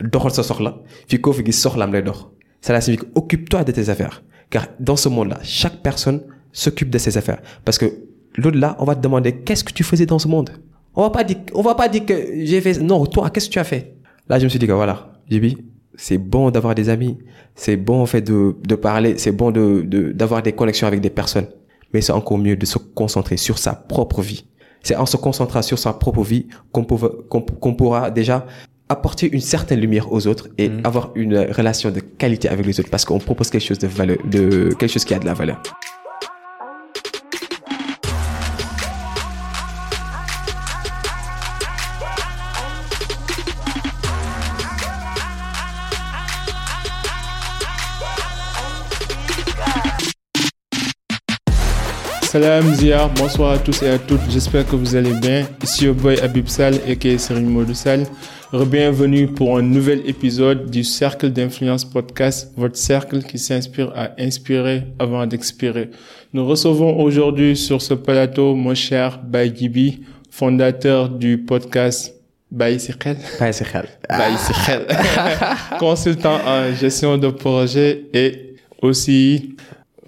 doxal sa soxla fi koo fi gis soxlaam lay dox. Cela signifie que occupe-toi de tes affaires. Car dans ce monde-là chaque personne s'occupe de ses affaires. Parce que l'au-delà on va te demander qu'est-ce que tu faisais dans ce monde? On va pas dire on va pas dire que j'ai fait non toi qu'est-ce que tu as fait? Là je me suis dit que voilà Jibi c'est bon d'avoir des amis. C'est bon en fait de de parler. C'est bon de de d'avoir des connexions avec des personnes. Mais c'est encore mieux de se concentrer sur sa propre vie. C'est en se concentrant sur sa propre vie qu'on pourra déjà apporter une certaine lumière aux autres et Mhm. avoir une relation de qualité avec les autres parce qu'on propose quelque chose de valeur, de quelque chose qui a de la valeur. Salam Zia, bonsoir à tous et à toutes, j'espère que vous allez bien. Ici au boy Abib Sal et qui est Serine Modou Sal. Bienvenue pour un nouvel épisode du Cercle d'influence podcast, votre cercle qui s'inspire à inspirer avant d'expirer. Nous recevons aujourd'hui sur ce plateau mon cher Baye Gibi, fondateur du podcast Baye Sikhel. Pas c'est réel. Baye Sikhel. consultant en gestion de projet et aussi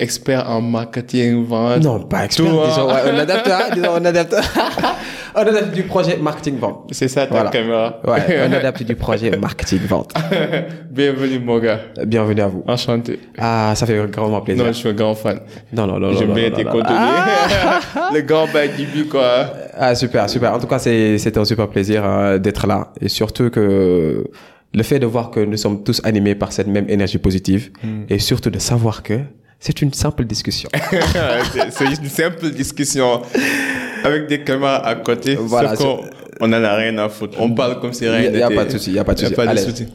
expert en marketing, vente. Non, pas expert. Tout, hein. disons, ouais, on adapte, hein, disons, on adapte. on adapte du projet marketing vente. C'est ça ta Voilà. caméra. Ouais, on adapte du projet marketing vente. Bienvenue mon gars. Bienvenue à vous. Enchanté. Ah, ça fait grandement plaisir. Non, je suis un grand fan. Non, non, non, non, bien non, contenus. non. Le grand Bagibi quoi. Ah super, super. En tout cas, c'est c'était un super plaisir euh, d'être là et surtout que le fait de voir que nous sommes tous animés par cette même énergie positive Hmm. et surtout de savoir que c'est une simple discussion. C'est- une simple discussion avec des caméras à côté. Voilà, on en a rien à foutre. On parle comme si rien Il y a n'était. pas de souci, il y a pas de souci. pas de souci.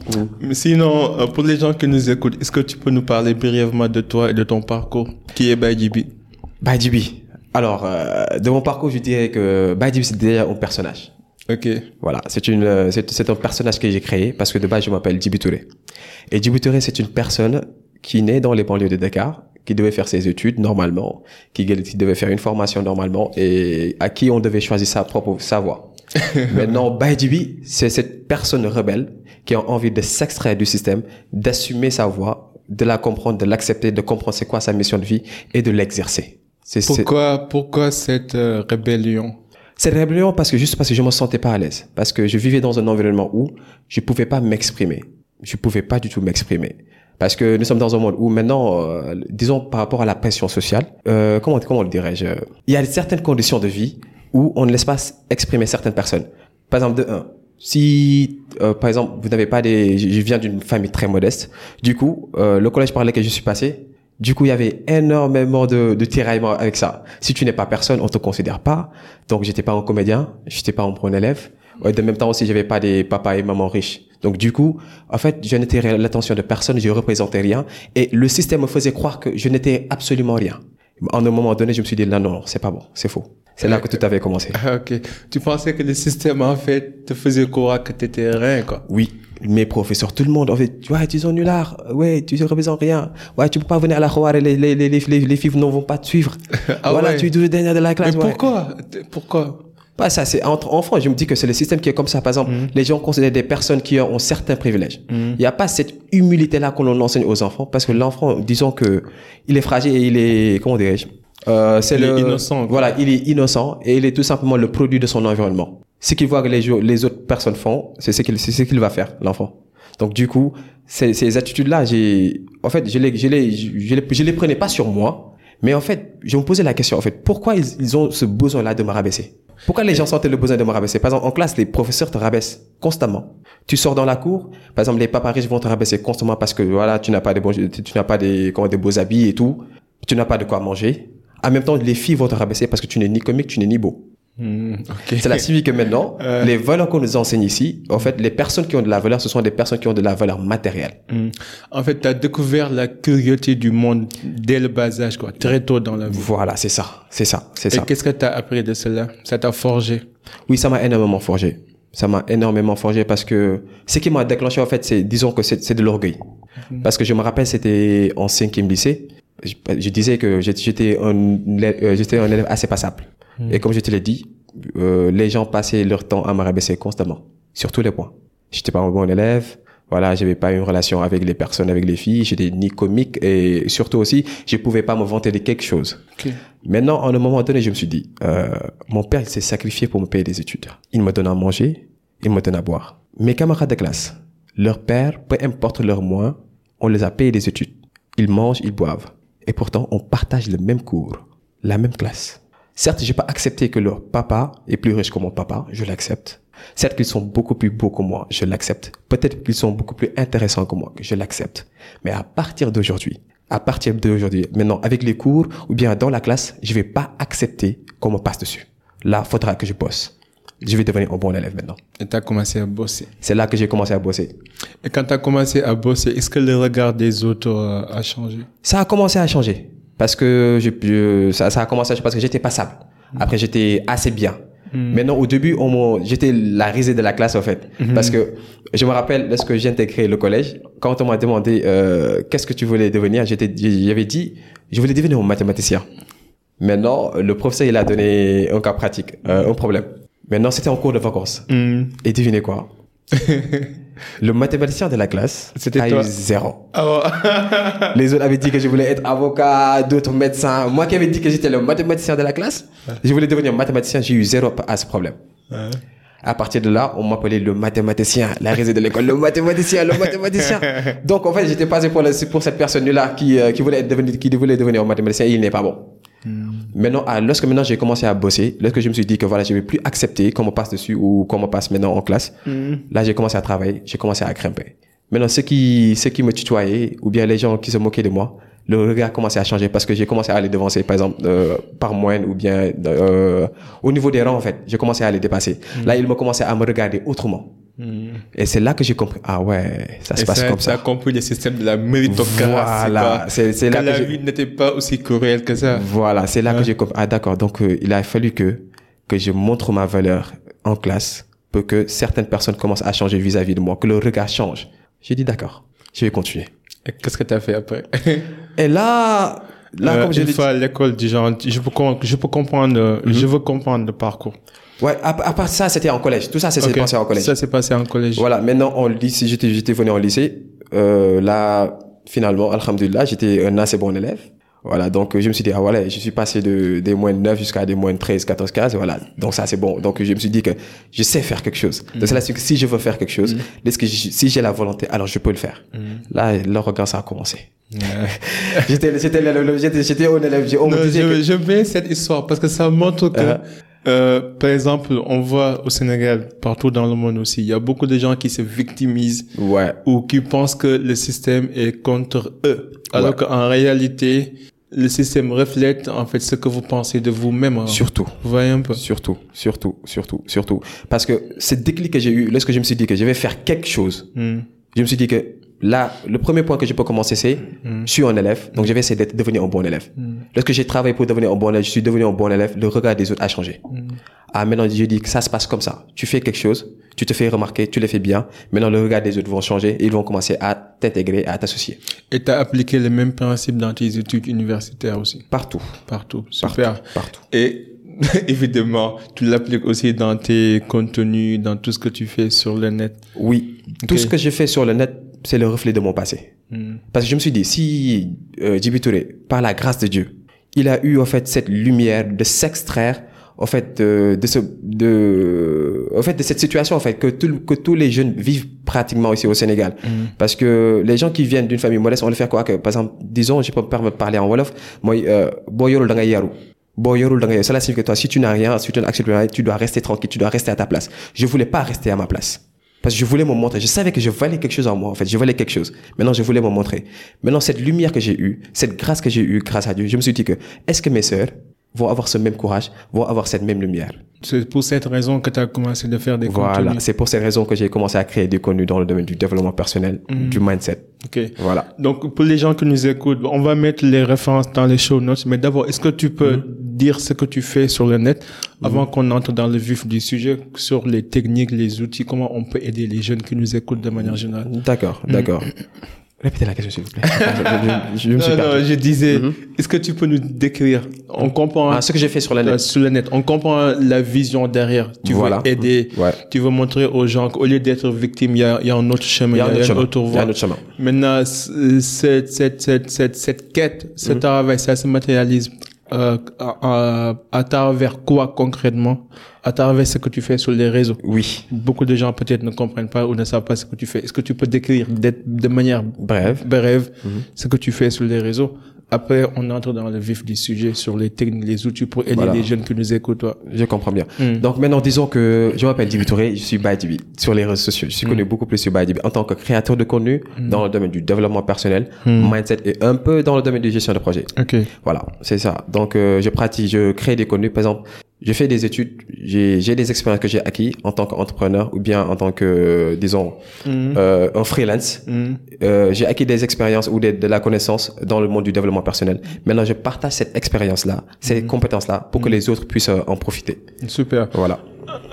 Sinon, euh, pour les gens qui nous écoutent, est-ce que tu peux nous parler brièvement de toi et de ton parcours? Qui est Bagibi Badibi. Alors, euh, de mon parcours, je dirais que Badibi c'est déjà un personnage. Ok. Voilà, c'est une, euh, c'est, un personnage que j'ai créé parce que de base je m'appelle Djibi Touré. Et Djibi Touré c'est une personne qui naît dans les banlieues de Dakar, qui devait faire ses études normalement, qui, qui devait faire une formation normalement et à qui on devait choisir sa propre sa voie. Maintenant, Baye Djibi, c'est cette personne rebelle qui a envie de s'extraire du système, d'assumer sa voie, de la comprendre, de l'accepter, de comprendre c'est quoi sa mission de vie et de l'exercer. Pourquoi, pourquoi cette euh, rébellion? Cette rébellion parce que juste parce que je me sentais pas à l'aise, parce que je vivais dans un environnement où je pouvais pas m'exprimer, je pouvais pas du tout m'exprimer, parce que nous sommes dans un monde où maintenant, euh, disons par rapport à la pression sociale, euh, comment comment le dirais-je, il y a certaines conditions de vie où on ne laisse pas exprimer certaines personnes. Par exemple, de un, si euh, par exemple vous n'avez pas des, je viens d'une famille très modeste, du coup euh, le collège par lequel je suis passé, du coup, il y avait énormément de, de tiraillements avec ça. Si tu n'es pas personne, on te considère pas. Donc, j'étais pas un comédien, j'étais pas un bon élève. De même temps aussi, j'avais pas des papas et mamans riches. Donc, du coup, en fait, je n'étais l'attention de personne, je représentais rien. Et le système me faisait croire que je n'étais absolument rien. En un moment donné, je me suis dit, non, non, non, c'est pas bon, c'est faux. C'est là que tout avait commencé. Ok. Tu pensais que le système, en fait, te faisait croire que t'étais rien, quoi? Oui, mes professeurs, tout le monde, en fait, ouais, tu es nulard, ouais, tu ne représentes rien, ouais, tu peux pas venir à la Khouar et les, les, les, les, les, les filles ne vont pas te suivre. Ah voilà, ouais. tu es toujours dernier de la Mais classe. ouais. pourquoi? Pourquoi? Pas ça, c'est entre enfants. Je me dis que c'est le système qui est comme ça. Par exemple, les gens considèrent des personnes qui ont certains privilèges. Il n'y a pas cette humilité-là qu'on en enseigne aux enfants parce que l'enfant, disons que il est fragile et il est, comment dirais-je, euh, c'est le, innocent, quoi. Voilà, il est innocent et il est tout simplement le produit de son environnement. Ce qu'il voit que les, les autres personnes font, c'est ce qu'il, c'est ce qu'il va faire, l'enfant. Donc du coup, ces, ces attitudes-là, j'ai, en fait, je les, je les, je les, je les prenais pas sur moi, mais en fait, je me posais la question, en fait, pourquoi ils, ils ont ce besoin-là de me rabaisser? Pourquoi les gens sentaient le besoin de me rabaisser? Par exemple, en classe, les professeurs te rabaissent constamment. Tu sors dans la cour, par exemple, les papas riches vont te rabaisser constamment parce que voilà, tu n'as pas de bons, tu tu n'as pas des, comment, des beaux habits et tout, tu n'as pas de quoi manger. En même temps, les filles vont te rabaisser parce que tu n'es ni comique, tu n'es ni beau. Hmm, Ok. Cela signifie que maintenant, Euh. les valeurs qu'on nous enseigne ici, en fait, les personnes qui ont de la valeur, ce sont des personnes qui ont de la valeur matérielle. Hmm. En fait, tu as découvert la curiosité du monde dès le bas âge, quoi, très tôt dans la vie. Voilà, c'est ça, c'est ça, c'est Et ça. qu'est-ce que tu as appris de cela? Ça t'a forgé? Oui, ça m'a énormément forgé. Ça m'a énormément forgé parce que ce qui m'a déclenché, en fait, c'est, disons que c'est c'est de l'orgueil. Parce que je me rappelle, c'était en cinquième lycée. Je, je disais que j'étais un, euh, j'étais un élève assez passable. Et comme je te l'ai dit, euh, les gens passaient leur temps à me rabaisser constamment. Sur tous les points. J'étais pas un bon élève. Voilà, j'avais pas une relation avec les personnes, avec les filles. J'étais ni comique et surtout aussi, je pouvais pas me vanter de quelque chose. Maintenant, en un moment donné, je me suis dit, euh, mon père, il s'est sacrifié pour me payer des études. Il me donne à manger, il me donne à boire. Mes camarades de classe, leur père, peu importe leur moyens, on les a payé des études. Ils mangent, ils boivent. Et pourtant, on partage le même cours, la même classe. Certes, j'ai pas accepté que leur papa est plus riche que mon papa, je l'accepte. Certes qu'ils sont beaucoup plus beaux que moi, je l'accepte. Peut-être qu'ils sont beaucoup plus intéressants que moi, je l'accepte. Mais à partir d'aujourd'hui, à partir d'aujourd'hui, maintenant, avec les cours ou bien dans la classe, je vais pas accepter qu'on me passe dessus. Là, faudra que je bosse. Je vais devenir un bon élève maintenant. Et tu as commencé à bosser. C'est là que j'ai commencé à bosser. Et quand tu as commencé à bosser, est-ce que le regard des autres euh, a changé? Ça a commencé à changer. Parce que je, je- ça, ça a commencé parce que j'étais passable. Après, j'étais assez bien. Maintenant, au début, j'étais la risée de la classe, en fait. Parce que je me rappelle, lorsque j'ai intégré le collège, quand on m'a demandé euh, qu'est-ce que tu voulais devenir, j'avais dit, je voulais devenir un mathématicien. Maintenant, le professeur, il a donné un cas pratique, euh, un problème. Maintenant, c'était en cours de vacances. Hmm. Et devinez quoi? Le mathématicien de la classe C'était a toi. eu zéro. Ah Les autres avaient dit que je voulais être avocat, d'autres médecins. Moi qui avais dit que j'étais le mathématicien de la classe, je voulais devenir mathématicien, j'ai eu zéro à ce problème. ouais. À partir de là, on m'appelait le mathématicien, la risée de l'école, le mathématicien, le mathématicien. Donc en fait, j'étais passé pour, le- pour cette personne-là qui, euh, qui voulait être devenir, qui voulait devenir mathématicien et il n'est pas bon. Maintenant, ah, lorsque maintenant j'ai commencé à bosser, lorsque je me suis dit que voilà, je vais plus accepter qu'on me passe dessus ou qu'on me passe maintenant en classe, là j'ai commencé à travailler, j'ai commencé à grimper. Maintenant, ceux qui, ceux qui me tutoyaient ou bien les gens qui se moquaient de moi, le regard commençait à changer parce que j'ai commencé à les devancer, par exemple, euh, par moyenne ou bien euh, au niveau des rangs en fait, j'ai commencé à les dépasser. Là, ils m'ont commencé à me regarder autrement. Et c'est là que j'ai compris, ah ouais, ça se Et passe ça, comme ça a ça. compris le système de la méritocratie. Voilà, c'est là que la vie n'était pas aussi cruelle que ça. voilà, c'est là Ouais. que j'ai compris. Ah d'accord, donc euh, il a fallu que que je montre ma valeur en classe pour que certaines personnes commencent à changer vis-à-vis de moi, que le regard change. J'ai dit d'accord, je vais continuer. Et qu'est-ce que tu as fait après? Et là, là Euh, comme je Une fois à l'école, genre, je peux, je peux comprendre, Mhm. je veux comprendre le parcours. Ouais, à, à part ça, c'était en collège. Tout ça, c'est Ok. passé en collège. Ça s'est passé en collège. Voilà, maintenant en lycée, j'étais j'étais venu en lycée. Euh, là, finalement, alhamdulillah, j'étais un assez bon élève. Voilà, donc je me suis dit, ah voilà, je suis passé de des moins de 9 jusqu'à des moins de 13, 14, 15, voilà. Donc ça, c'est bon. Donc je me suis dit que je sais faire quelque chose. Donc c'est là si je veux faire quelque chose, est-ce que je- si j'ai la volonté, alors je peux le faire. Là, le regard, ça a commencé. J'étais, j'étais, j'étais, j'étais un élève. On me Non, disait je, que- je mets cette histoire parce que ça montre que, Uh-huh. Euh, par exemple, on voit au Sénégal, partout dans le monde aussi, il y a beaucoup de gens qui se victimisent Ouais. ou qui pensent que le système est contre eux. Alors Ouais. qu'en réalité, le système reflète en fait ce que vous pensez de vous-même. hein. Surtout. Vous voyez un peu? Surtout, surtout, surtout, surtout. Parce que ce déclic que j'ai eu, lorsque je me suis dit que je vais faire quelque chose, Hmm. je me suis dit que là, le premier point que je peux commencer, c'est je suis un élève, donc je vais essayer d'être devenir un bon élève. Lorsque j'ai travaillé pour devenir un bon élève, je suis devenu un bon élève, le regard des autres a changé. Ah, maintenant, je dis que ça se passe comme ça. Tu fais quelque chose, tu te fais remarquer, tu le fais bien. Maintenant, le regard des autres vont changer et ils vont commencer à t'intégrer, à t'associer. Et tu as appliqué le même principe dans tes études universitaires aussi? Partout. Partout. Super. Partout. Et évidemment, tu l'appliques aussi dans tes contenus, dans tout ce que tu fais sur le net. Oui. Tout ce que je fais sur le net, c'est le reflet de mon passé. Hmm. Parce que je me suis dit, si euh, Touré, par la grâce de Dieu, il a eu en fait cette lumière de s'extraire en fait de, de ce de en fait de cette situation en fait que tout, que tous les jeunes vivent pratiquement ici au Sénégal parce que les gens qui viennent d'une famille modeste on le fait quoi que par exemple disons je peux me parler en wolof moi euh, yaru. cela signifie que toi si tu n'as rien si tu rien tu dois rester tranquille tu dois rester à ta place je voulais pas rester à ma place parce que je voulais me montrer. Je savais que je valais quelque chose en moi, en fait. Je valais quelque chose. Maintenant, je voulais me montrer. Maintenant, cette lumière que j'ai eue, cette grâce que j'ai eue grâce à Dieu, je me suis dit que, est-ce que mes sœurs vont avoir ce même courage, vont avoir cette même lumière? C'est pour cette raison que tu as commencé de faire des Voilà. contenus. C'est pour cette raison que j'ai commencé à créer du contenu dans le domaine du développement personnel, du mindset. Ok. Voilà. Donc, pour les gens qui nous écoutent, on va mettre les références dans les show notes. Mais d'abord, est-ce que tu peux dire ce que tu fais sur le net avant qu'on entre dans le vif du sujet sur les techniques, les outils, comment on peut aider les jeunes qui nous écoutent de manière générale D'accord, d'accord. Répétez la question, s'il vous plaît. je, je- je me suis Non, perdu. non, je disais, Mhm. est-ce que tu peux nous décrire On comprend Ah, ce que j'ai fait sur la net. euh, sur le net, on comprend la vision derrière. Tu Voilà. veux aider, Ouais. tu veux montrer aux gens qu'au lieu d'être victime, il y a, il y a un autre chemin, Il y a un autre chemin. autre Il y a voie. un autre chemin. Maintenant, c- cette, cette, cette, cette, cette quête, ce Mhm. travail, ça se matérialise euh, à, à, à travers quoi concrètement? À travers ce que tu fais sur les réseaux. Oui. Beaucoup de gens peut-être ne comprennent pas ou ne savent pas ce que tu fais. Est-ce que tu peux décrire de, de manière Bref. brève Mhm. ce que tu fais sur les réseaux? Après, on entre dans le vif du sujet sur les techniques, les outils pour aider Voilà. les jeunes qui nous écoutent. Toi. Je comprends bien. Mm. Donc maintenant, disons que je m'appelle Dibi Touré, je suis Badibi sur les réseaux sociaux. Je suis connu beaucoup plus sur Badibi en tant que créateur de contenu dans le domaine du développement personnel, mindset et un peu dans le domaine de gestion de projet. Ok. Voilà, c'est ça. Donc euh, je pratique, je crée des contenus. Par exemple, je fais des études, j'ai j'ai des expériences que j'ai acquis en tant qu'entrepreneur ou bien en tant que, euh, disons, euh, un freelance. Mm. Euh, j'ai acquis des expériences ou de la connaissance dans le monde du développement personnel. Maintenant, je partage cette expérience-là, ces compétences-là, pour que les autres puissent euh, en profiter. Super. Voilà.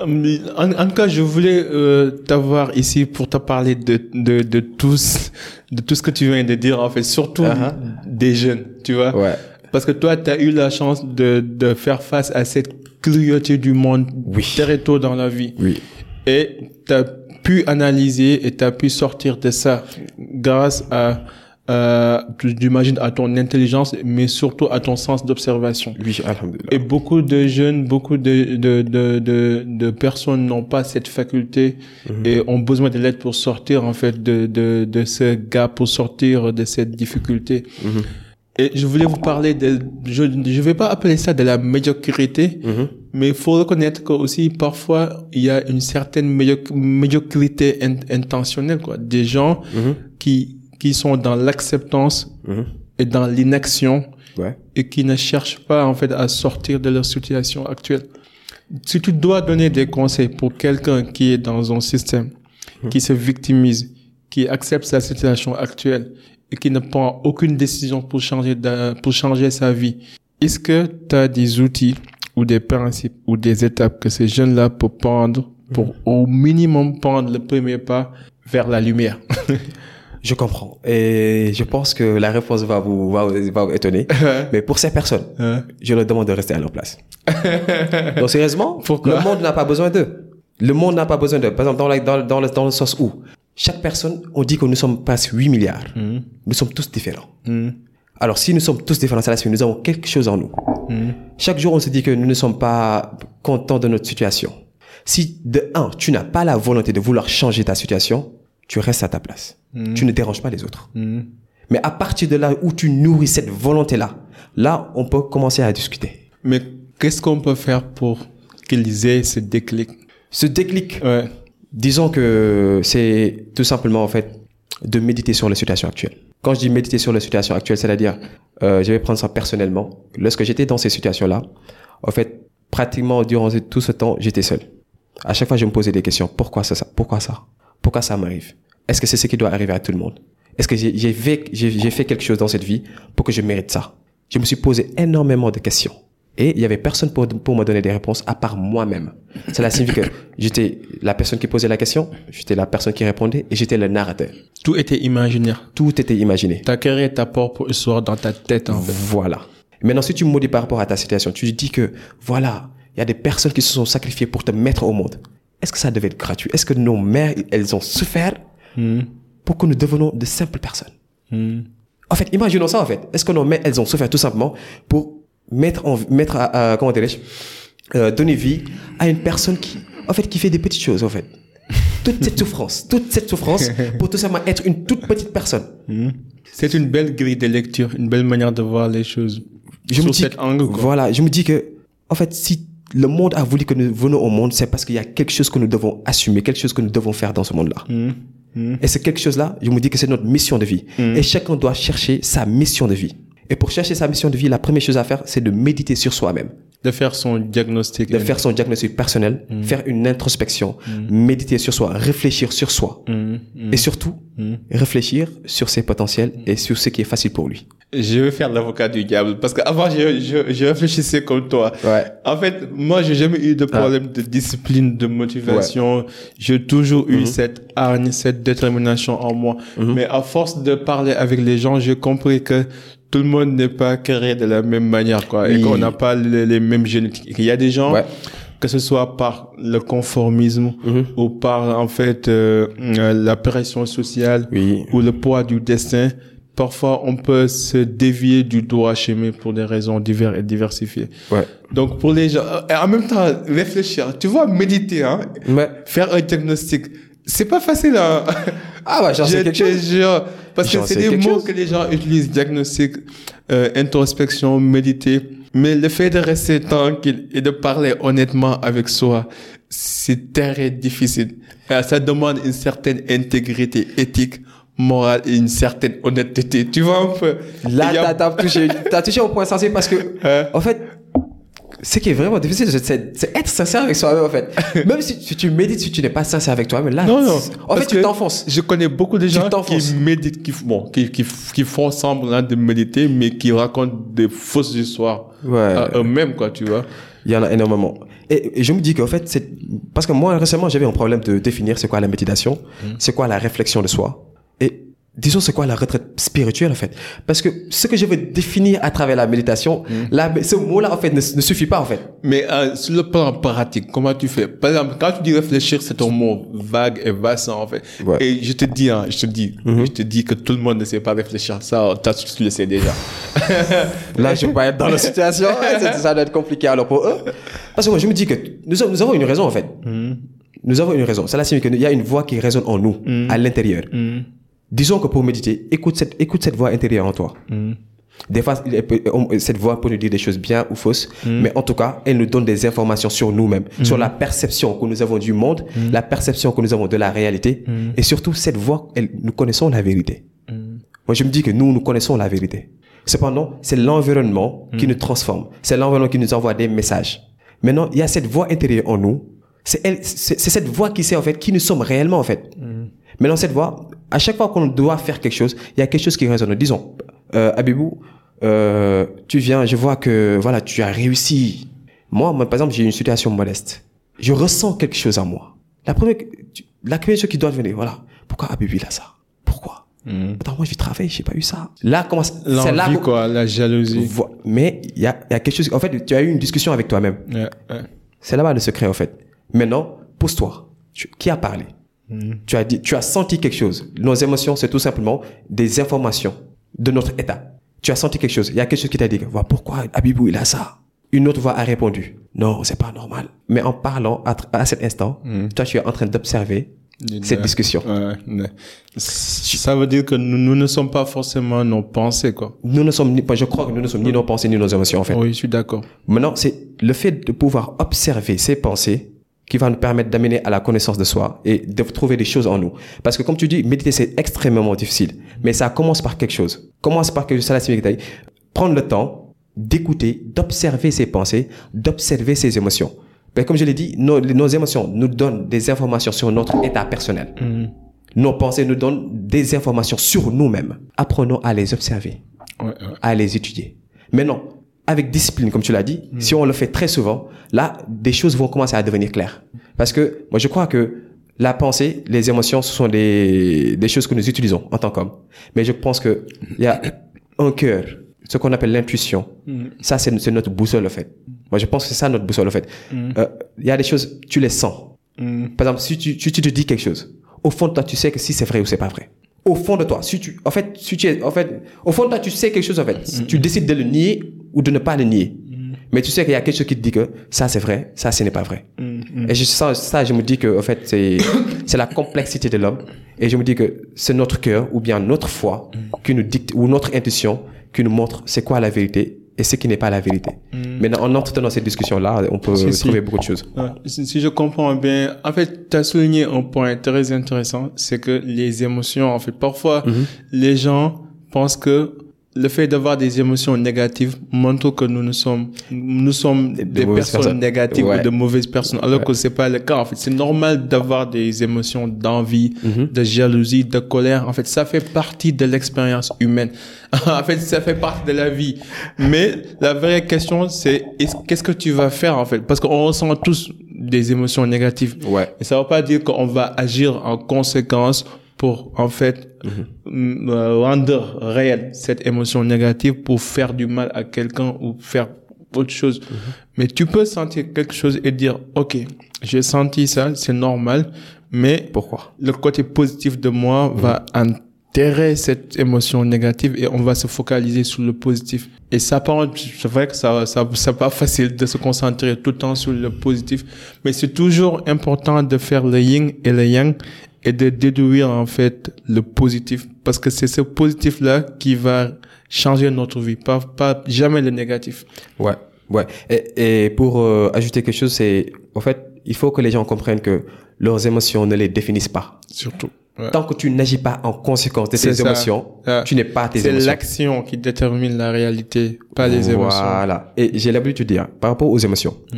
Euh, En, en tout cas, je voulais euh, t'avoir ici pour te parler de, de, de, tous, de tout ce que tu viens de dire, en fait, surtout Uh-huh. des jeunes, tu vois. Ouais. Parce que toi, tu as eu la chance de, de faire face à cette cruauté du monde Oui. très tôt dans la vie. Oui. Et tu as pu analyser et tu as pu sortir de ça grâce à, euh, j'imagine, à ton intelligence, mais surtout à ton sens d'observation. Oui, alhamdoulilah. Et beaucoup de jeunes, beaucoup de, de, de, de, de personnes n'ont pas cette faculté et ont besoin de l'aide pour sortir, en fait, de, de, de ce gap, pour sortir de cette difficulté. Mhm. Et je voulais vous parler de, je, je vais pas appeler ça de la médiocrité, Mhm. mais il faut reconnaître que aussi parfois il y a une certaine médio- médiocrité in- intentionnelle, quoi. Des gens Mhm. qui, qui sont dans l'acceptance Mhm. et dans l'inaction Ouais. et qui ne cherchent pas en fait à sortir de leur situation actuelle. Si tu dois donner des conseils pour quelqu'un qui est dans un système, qui se victimise, qui accepte sa situation actuelle et qui ne prend aucune décision pour changer pour changer sa vie, est-ce que tu as des outils ou des principes ou des étapes que ces jeunes-là peuvent prendre pour au minimum prendre le premier pas vers la lumière? Je comprends. Et je pense que la réponse va vous, va, va vous étonner. Mais pour ces personnes, je leur demande de rester à leur place. Donc sérieusement, Pourquoi? le monde n'a pas besoin d'eux. Le monde n'a pas besoin d'eux. Par exemple, dans, la- dans, dans, le, dans le sens où chaque personne, on dit que nous sommes presque 8 milliards. Mhm. Nous sommes tous différents. Mhm. Alors si nous sommes tous différents, ça nous avons quelque chose en nous. Mhm. Chaque jour, on se dit que nous ne sommes pas contents de notre situation. Si de un, tu n'as pas la volonté de vouloir changer ta situation, tu restes à ta place. Tu ne déranges pas les autres. Mais à partir de là où tu nourris cette volonté-là, là, on peut commencer à discuter. Mais qu'est-ce qu'on peut faire pour qu'ils aient ce déclic? Ce déclic, Ouais. Disons que c'est tout simplement en fait de méditer sur la situation actuelle. Quand je dis méditer sur la situation actuelle, c'est-à-dire, euh, je vais prendre ça personnellement. Lorsque j'étais dans ces situations-là, en fait, pratiquement durant tout ce temps, j'étais seul. À chaque fois, je me posais des questions. Pourquoi ça, Pourquoi ça? Pourquoi ça m'arrive? Est-ce que c'est ce qui doit arriver à tout le monde? Est-ce que j'ai fait quelque chose dans cette vie pour que je mérite ça? Je me suis posé énormément de questions. Et il y avait personne pour, pour me donner des réponses à part moi-même. Cela signifie que j'étais la personne qui posait la question, j'étais la personne qui répondait et j'étais le narrateur. Tout était imaginaire. Tout était imaginé. T'as créé ta propre histoire dans ta tête, en fait. Voilà. Maintenant, si tu me dis par rapport à ta situation, tu dis que, voilà, il y a des personnes qui se sont sacrifiées pour te mettre au monde. Est-ce que ça devait être gratuit? Est-ce que nos mères, elles ont souffert Mhm. pour que nous devenions de simples personnes? Mhm. En fait, imaginons ça, en fait. Est-ce que nos mères, elles ont souffert tout simplement pour mettre en, mettre à, à- comment dirais-je, euh, donner vie à une personne qui, en fait, qui fait des petites choses, en fait. Toute cette souffrance, toute cette souffrance pour tout simplement être une toute petite personne. Mhm. C'est une belle grille de lecture, une belle manière de voir les choses. je Sur me dis, cet angle, quoi. voilà, je me dis que, en fait, si le monde a voulu que nous venons au monde, c'est parce qu'il y a quelque chose que nous devons assumer, quelque chose que nous devons faire dans ce monde-là. Mhm. Mhm. Et c'est quelque chose-là, je me dis que c'est notre mission de vie. Et chacun doit chercher sa mission de vie. Et pour chercher sa mission de vie, la première chose à faire, c'est de méditer sur soi-même, De faire son diagnostic. de faire son diagnostic personnel, faire une introspection, méditer sur soi, réfléchir sur soi. Mhm. Et surtout, réfléchir sur ses potentiels et sur ce qui est facile pour lui. je vais faire l'avocat du diable parce qu'avant je, je, je réfléchissais comme toi. Ouais. En fait, moi j'ai jamais eu de problème de discipline, de motivation. J'ai toujours eu cette hargne, cette détermination en moi. Mais à force de parler avec les gens, j'ai compris que tout le monde n'est pas créé de la même manière, quoi, et qu'on n'a pas les, les mêmes génétiques. Il y a des gens, Ouais. que ce soit par le conformisme Mhm. ou par en fait euh, euh, la pression sociale Oui. ou le poids du destin, parfois on peut se dévier du droit chemin pour des raisons diverses et diversifiées. Ouais. Donc pour les gens, et en même temps réfléchir, tu vois, méditer, hein, Ouais. faire un diagnostic, c'est pas facile. Hein. Ah bah, j'en sais Je quelque te chose. jure, parce que c'est des mots chose. que les gens utilisent, diagnostic, euh, introspection, méditer. Mais le fait de rester tranquille et de parler honnêtement avec soi, c'est très difficile. Euh, Ça demande une certaine intégrité éthique, morale et une certaine honnêteté. Tu vois un peu? Là, a- t'as, touché, t'as touché au point sensible parce que, Hein? en fait, ce qui est vraiment difficile, c'est, être sincère avec soi-même, en fait. Même si tu, tu médites, si tu n'es pas sincère avec toi-même, là, Non, non. en fait, tu t'enfonces. Je connais beaucoup de gens qui méditent, qui, bon, qui, qui, qui font semblant de méditer, mais qui racontent des fausses histoires Ouais. à eux-mêmes, quoi, tu vois. Il y en a énormément. Et, et je me dis qu'en fait, c'est, parce que moi, récemment, j'avais un problème de définir c'est quoi la méditation, c'est quoi la réflexion de soi. Disons, c'est quoi la retraite spirituelle, en fait? Parce que ce que je veux définir à travers la méditation, là, ce mot-là, en fait, ne, ne suffit pas, en fait. Mais euh, sur le plan pratique, comment tu fais? Par exemple, quand tu dis réfléchir, c'est un mot vague et vaste en fait. Ouais. Et je te dis, hein, je te dis, je te dis que tout le monde ne sait pas réfléchir. Ça, tu le sais déjà. Là, je peux pas être dans la situation. ça doit être compliqué alors pour eux. Parce que moi, je me dis que nous, avons- nous avons une raison, en fait. Nous avons une raison. Cela signifie qu'il y a une voix qui résonne en nous, à l'intérieur. Disons que pour méditer, écoute cette, écoute cette voix intérieure en toi. Des fois, cette voix peut nous dire des choses bien ou fausses, mais en tout cas, elle nous donne des informations sur nous-mêmes, sur la perception que nous avons du monde, la perception que nous avons de la réalité, et surtout, cette voix, elle, nous connaissons la vérité. Moi, je me dis que nous, nous connaissons la vérité. Cependant, c'est l'environnement qui nous transforme. C'est l'environnement qui nous envoie des messages. Maintenant, il y a cette voix intérieure en nous. C'est cette voix qui sait, en fait, qui nous sommes réellement, en fait. Maintenant, cette voix, à chaque fois qu'on doit faire quelque chose, il y a quelque chose qui résonne. Disons, euh, Abibou, euh, tu viens, je vois que, voilà, tu as réussi. Moi, moi, par exemple, j'ai une situation modeste. Je ressens quelque chose en moi. La première, tu- la première chose qui doit venir, voilà. Pourquoi Abibou, il a ça? Pourquoi? Attends, moi, j'ai travaillé, j'ai pas eu ça. Là, commence, c'est là quoi, la jalousie. Mais il y a, il y a quelque chose. En fait, tu as eu une discussion avec toi-même. C'est là-bas le secret, en fait. Maintenant, pose-toi. Qui a parlé? Tu as dit, tu as senti quelque chose. Nos émotions, c'est tout simplement des informations de notre état. Tu as senti quelque chose. Il y a quelque chose qui t'a dit, voilà, pourquoi Abibou, il a ça? Une autre voix a répondu, non, c'est pas normal. Mais en parlant à, à cet instant, toi, tu es en train d'observer cette discussion. Ouais. Ça veut dire que nous, nous ne sommes pas forcément nos pensées, quoi. Nous ne sommes ni, je crois que nous ne sommes ni nos pensées ni nos émotions, en fait. Oui, je suis d'accord. Maintenant, c'est le fait de pouvoir observer ces pensées qui va nous permettre d'amener à la connaissance de soi et de trouver des choses en nous. Parce que comme tu dis, méditer, c'est extrêmement difficile. Mais ça commence par quelque chose. Commence par quelque chose. Ça, la signifie prendre le temps d'écouter, d'observer ses pensées, d'observer ses émotions. Ben, comme je l'ai dit, nos, nos émotions nous donnent des informations sur notre état personnel. Nos pensées nous donnent des informations sur nous-mêmes. Apprenons à les observer Ouais, ouais. à les étudier. Maintenant, avec discipline, comme tu l'as dit, si on le fait très souvent, là, des choses vont commencer à devenir claires. Parce que moi, je crois que la pensée, les émotions, ce sont des, des choses que nous utilisons en tant qu'hommes. Mais je pense que il y a un cœur, ce qu'on appelle l'intuition. Ça, c'est notre boussole, en fait. Moi, je pense que c'est ça notre boussole, en fait. Euh, Il y a des choses, tu les sens. Par exemple, si tu, tu, tu te dis quelque chose, au fond de toi, tu sais que si c'est vrai ou c'est pas vrai. Au fond de toi, si tu, en fait, si tu es, en fait, au fond de toi, tu sais quelque chose, en fait. Si Tu décides de le nier ou de ne pas le nier. Mais tu sais qu'il y a quelque chose qui te dit que ça c'est vrai, ça ce n'est pas vrai. Et je sens ça, je me dis que, en fait, c'est, c'est la complexité de l'homme. Et je me dis que c'est notre cœur ou bien notre foi qui nous dicte, ou notre intuition qui nous montre c'est quoi la vérité et ce qui n'est pas la vérité. Maintenant, en entrant dans cette discussion-là, on peut Si, si. trouver beaucoup de choses. Si, si je comprends bien, en fait, tu as souligné un point très intéressant, c'est que les émotions, en fait, parfois, les gens pensent que le fait d'avoir des émotions négatives montre que nous, nous sommes, nous sommes Des- personnes personnes. négatives Ouais. ou de mauvaises personnes, alors que c'est pas le cas. En fait, c'est normal d'avoir des émotions d'envie, Mhm. de jalousie, de colère. En fait, ça fait partie de l'expérience humaine. en fait, ça fait partie de la vie. Mais la vraie question, c'est est-ce- qu'est-ce que tu vas faire, en fait? Parce qu'on ressent tous des émotions négatives. Ouais. Et ça veut pas dire qu'on va agir en conséquence pour, en fait, mm, euh, rendre réelle cette émotion négative pour faire du mal à quelqu'un ou faire autre chose. Mais tu peux sentir quelque chose et dire, OK, j'ai senti ça, c'est normal, mais Pourquoi? le côté positif de moi va enterrer cette émotion négative et on va se focaliser sur le positif. Et ça, c'est vrai que ça, ça, c'est pas facile de se concentrer tout le temps sur le positif, mais c'est toujours important de faire le yin et le yang et de déduire, en fait, le positif. Parce que c'est ce positif-là qui va changer notre vie, pas, pas jamais le négatif. Ouais, ouais. Et, et pour euh, ajouter quelque chose, c'est en fait, il faut que les gens comprennent que leurs émotions ne les définissent pas. Surtout. Ouais. Tant que tu n'agis pas en conséquence de C'est tes émotions, tu n'es pas tes C'est émotions. l'action qui détermine la réalité, pas les émotions. Voilà. Et j'ai l'habitude de dire, par rapport aux émotions, Mm.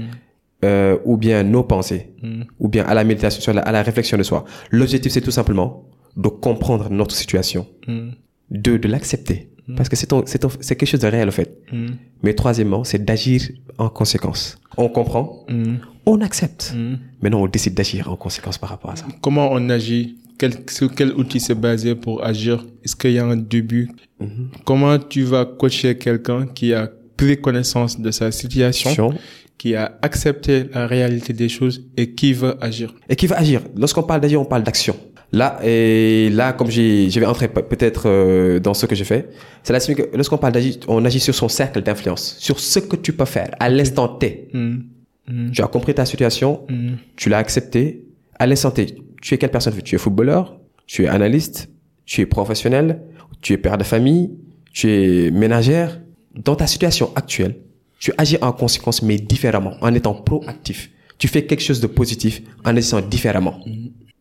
Euh, ou bien nos pensées, Mm. ou bien à la méditation, sur la- à la réflexion de soi, l'objectif c'est tout simplement de comprendre notre situation, Mm. de, de l'accepter. Parce que c'est c'est quelque chose de réel en fait. Mais troisièmement, c'est d'agir en conséquence. On comprend, on accepte. Maintenant, on décide d'agir en conséquence par rapport à ça. Comment on agit? Quel, Sur quel outil c'est basé pour agir? Est-ce qu'il y a un début? Mhm. Comment tu vas coacher quelqu'un qui a pris connaissance de sa situation. Qui a accepté la réalité des choses et qui veut agir Et qui va agir. Lorsqu'on parle d'agir, on parle d'action. Là, et là, comme j'ai, je vais entrer pe- peut-être euh, dans ce que j'ai fait, c'est là que lorsqu'on parle d'agir, on agit sur son cercle d'influence, sur ce que tu peux faire à l'instant T. Mm. Mm. Tu as compris ta situation, Mm. tu l'as accepté. À l'instant T, tu es quelle personne? Tu es footballeur, tu es analyste, tu es professionnel, tu es père de famille, tu es ménagère. Dans ta situation actuelle, tu agis en conséquence, mais différemment, en étant proactif. Tu fais quelque chose de positif en agissant différemment.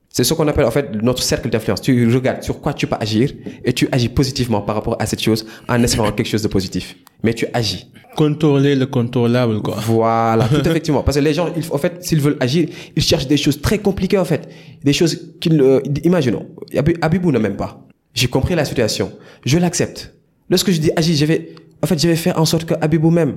C'est ce qu'on appelle en fait notre cercle d'influence. Tu regardes sur quoi tu peux agir et tu agis positivement par rapport à cette chose en espérant quelque chose de positif. Mais tu agis. Contrôler le contrôlable, quoi. Voilà, tout effectivement. Parce que les gens, ils, en fait, s'ils veulent agir, ils cherchent des choses très compliquées, en fait. Des choses qu'ils, euh, imaginons, Abi- Abibou ne m'aime pas. J'ai compris la situation. Je l'accepte. Lorsque je dis agir, je vais, en fait, je vais faire en sorte que Abibou m'aime.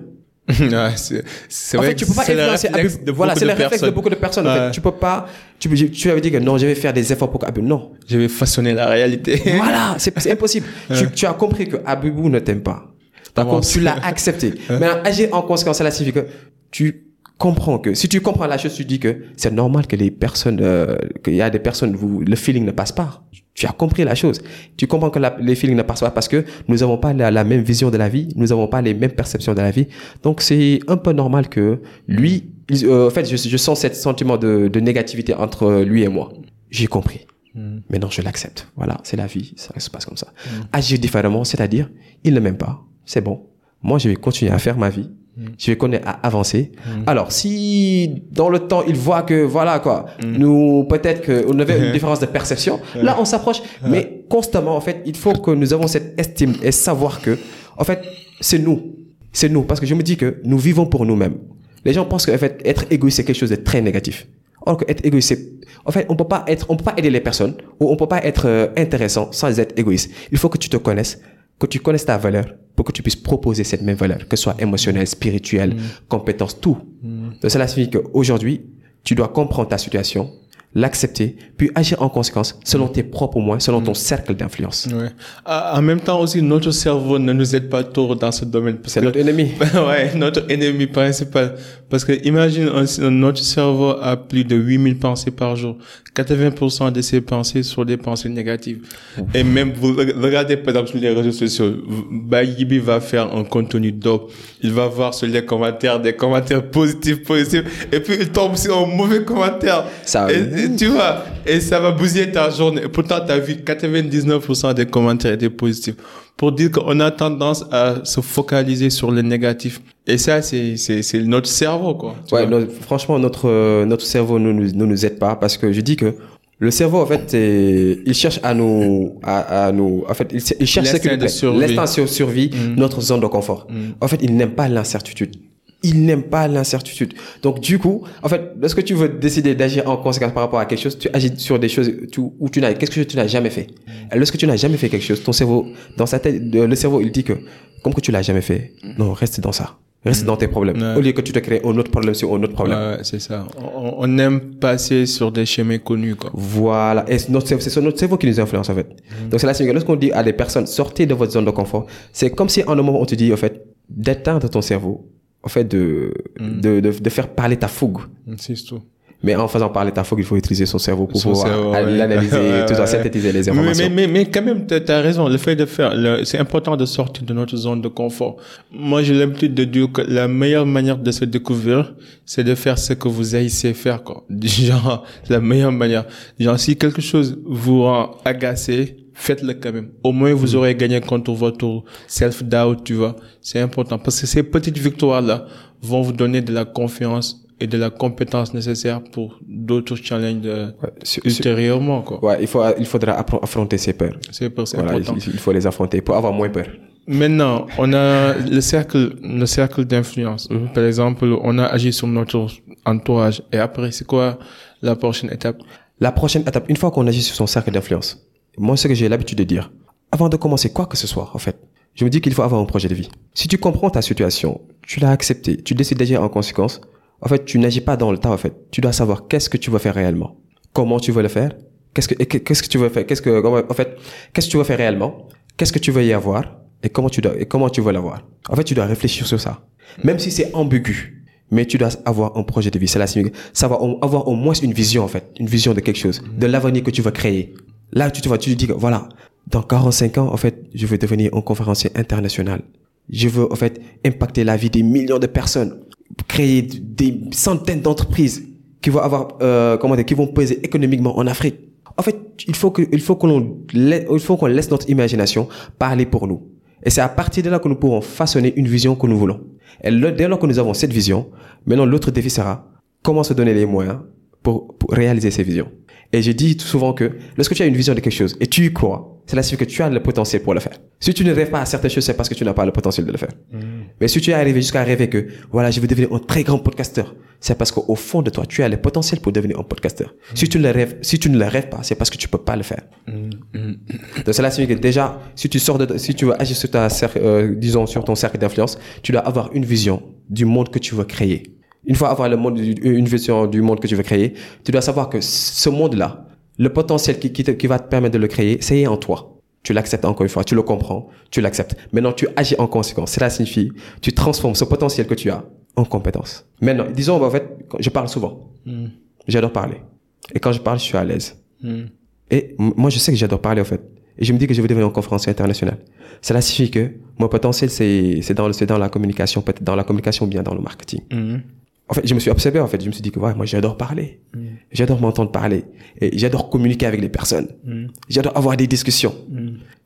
Ouais, c'est c'est En vrai fait, tu peux pas influencer de Voilà, c'est le réflexe de beaucoup de personnes, en Ouais. fait. Tu peux pas, tu, tu avais dit que non, je vais faire des efforts pour Abibou, non. Je vais façonner la réalité. Voilà, c'est impossible. tu, tu as compris que Abibou ne t'aime pas. D'accord Tu l'as accepté. Maintenant, agir en conséquence, cela signifie que tu comprends que si tu comprends la chose, tu dis que c'est normal que les personnes, euh, qu'il y a des personnes où le feeling ne passe pas. Tu as compris la chose. Tu comprends que la- les feelings ne passent pas parce que nous n'avons pas la, la même vision de la vie, nous n'avons pas les mêmes perceptions de la vie. Donc c'est un peu normal que lui, il- euh, en fait, je, je sens cet sentiment de, de négativité entre lui et moi. J'ai compris. Mm. Maintenant, je l'accepte. Voilà, c'est la vie, ça se passe comme ça. Agir différemment, c'est-à-dire, il ne m'aime pas, c'est bon. Moi, je vais continuer à faire ma vie. Je vais continuer à avancer. Alors, si dans le temps, il voit que, voilà quoi, nous, peut-être qu'on avait une différence de perception, là, on s'approche. Mais constamment, en fait, il faut que nous avons cette estime et savoir que, en fait, c'est nous. C'est nous. Parce que je me dis que nous vivons pour nous-mêmes. Les gens pensent qu'en fait, être égoïste, c'est quelque chose de très négatif. Or que être égoïste, c'est, en fait, on peut pas être, on peut pas aider les personnes ou on peut pas être euh, intéressant sans être égoïste. Il faut que tu te connaisses, que tu connaisses ta valeur pour que tu puisses proposer cette même valeur, que ce soit émotionnelle, spirituelle, compétence, tout. Donc cela signifie qu'aujourd'hui, tu dois comprendre ta situation, l'accepter, puis agir en conséquence selon tes propres moyens, selon ton cercle d'influence. Ouais. Ah, En même temps aussi, notre cerveau ne nous aide pas trop dans ce domaine. C'est notre ennemi. ouais, notre ennemi principal. Parce que imagine, notre cerveau a plus de 8000 pensées par jour. 80% de ces pensées sont des pensées négatives. Et même, vous regardez par exemple sur les réseaux sociaux, Bayibi va faire un contenu dope. Il va voir sur les commentaires des commentaires positifs, positifs. Et puis il tombe sur un mauvais commentaire. Ça- et tu vois, et ça va bousiller ta journée. Pourtant, tu as vu 99% des commentaires étaient positifs. Pour dire qu'on a tendance à se focaliser sur le négatif. Et ça, c'est, c'est, c'est notre cerveau, quoi. Ouais, franchement, notre, euh, notre cerveau ne nous, ne nous aide pas parce que je dis que Le cerveau, en fait, il cherche à nous, à, à nous, en fait, il, il cherche de survie. L'instinct de survie, Mm. notre zone de confort. Mm. En fait, il n'aime pas l'incertitude. Il n'aime pas l'incertitude. Donc, du coup, en fait, lorsque tu veux décider d'agir en conséquence par rapport à quelque chose, tu agis sur des choses tu- où tu n'as, qu'est-ce que tu n'as jamais fait. Mm. Et lorsque tu n'as jamais fait quelque chose, ton cerveau, dans sa tête, le cerveau, il dit que, comme que tu l'as jamais fait, non, reste dans ça. Reste dans tes problèmes. Mm. Ouais. Au lieu que tu te crées un autre problème sur un autre problème. Ouais, c'est ça. On, on aime passer sur des chemins connus, quoi. Voilà. Et c'est notre cerveau- c'est notre cerveau qui nous influence, en fait. Donc, c'est la signification. Lorsqu'on dit à des personnes, sortez de votre zone de confort, c'est comme si en un moment, on te dit, en fait, d'éteindre ton cerveau, en fait, de, de, de, de faire parler ta fougue. C'est tout. Mais en faisant parler ta fougue, il faut utiliser son cerveau pour Son pouvoir cerveau, aller ouais. l'analyser, Ouais, tout ça, ouais. synthétiser les Mais, informations. mais, mais, mais quand même, tu as raison. Le fait de faire, c'est important de sortir de notre zone de confort. Moi, j'ai l'habitude de dire que la meilleure manière de se découvrir, c'est de faire ce que vous haïssez faire, quoi. Genre, la meilleure manière. Genre, si quelque chose vous rend agacé, faites-le quand même. Au moins, vous aurez gagné contre votre self-doubt, tu vois. C'est important. Parce que ces petites victoires-là vont vous donner de la confiance et de la compétence nécessaire pour d'autres challenges euh, Ouais, sur- sur- ultérieurement, quoi. ouais, il, faut, il faudra affronter ses peurs. C'est pour- c'est Voilà, important. il faut les affronter pour avoir moins peur. Maintenant, on a le cercle, le cercle d'influence. Par exemple, on a agi sur notre entourage. Et après, c'est quoi la prochaine étape? La prochaine étape, une fois qu'on agit sur son cercle d'influence, moi, ce que j'ai l'habitude de dire, avant de commencer quoi que ce soit, en fait, je me dis qu'il faut avoir un projet de vie. Si tu comprends ta situation, tu l'as accepté, tu décides d'agir en conséquence, en fait, tu n'agis pas dans le tas, en fait. Tu dois savoir qu'est-ce que tu veux faire réellement. Comment tu veux le faire? Qu'est-ce que, qu'est-ce que tu veux faire? Qu'est-ce que, en fait, qu'est-ce que tu veux faire réellement? Qu'est-ce que tu veux y avoir? Et comment tu dois, et comment tu veux l'avoir? En fait, tu dois réfléchir sur ça. Même si c'est ambigu. Mais tu dois avoir un projet de vie. C'est la savoir avoir au moins une vision, en fait. Une vision de quelque chose. De l'avenir que tu veux créer. Là, tu te vois, tu te dis que voilà, dans 45 ans, en fait, je veux devenir un conférencier international. Je veux, en fait, impacter la vie des millions de personnes, créer des centaines d'entreprises qui vont avoir, euh, comment dire, qui vont peser économiquement en Afrique. En fait, il faut que, il faut lai- il faut qu'on laisse notre imagination parler pour nous. Et c'est à partir de là que nous pourrons façonner une vision que nous voulons. Et dès lors que nous avons cette vision, maintenant l'autre défi sera comment se donner les moyens pour réaliser ces visions. Et je dis tout souvent que lorsque tu as une vision de quelque chose et tu y crois, c'est là que tu as le potentiel pour le faire. Si tu ne rêves pas à certaines choses, c'est parce que tu n'as pas le potentiel de le faire. Mais si tu es arrivé jusqu'à rêver que, voilà, je veux devenir un très grand podcasteur, c'est parce qu'au fond de toi, tu as le potentiel pour devenir un podcasteur. Si tu ne le rêves, si tu ne le rêves pas, c'est parce que tu peux pas le faire. Donc cela signifie que déjà, si tu sors de, si tu veux agir sur ta cercle, euh, disons sur ton cercle d'influence, tu dois avoir une vision du monde que tu veux créer. Une fois avoir le monde, une vision du monde que tu veux créer, tu dois savoir que ce monde-là, le potentiel qui, qui, te- qui va te permettre de le créer, c'est en toi. Tu l'acceptes encore une fois, tu le comprends, tu l'acceptes. Maintenant, tu agis en conséquence. Cela signifie, tu transformes ce potentiel que tu as en compétence. Maintenant, disons, en fait, je parle souvent. J'adore parler. Et quand je parle, je suis à l'aise. Et m- moi, je sais que j'adore parler, en fait. Et je me dis que je veux devenir un conférencier international. Cela signifie que mon potentiel, c'est, dans, le- c'est dans la communication, peut-être dans la communication ou bien dans le marketing. En fait, je me suis observé, en fait. Je me suis dit que, ouais, moi, j'adore parler. J'adore m'entendre parler. Et j'adore communiquer avec les personnes. J'adore avoir des discussions.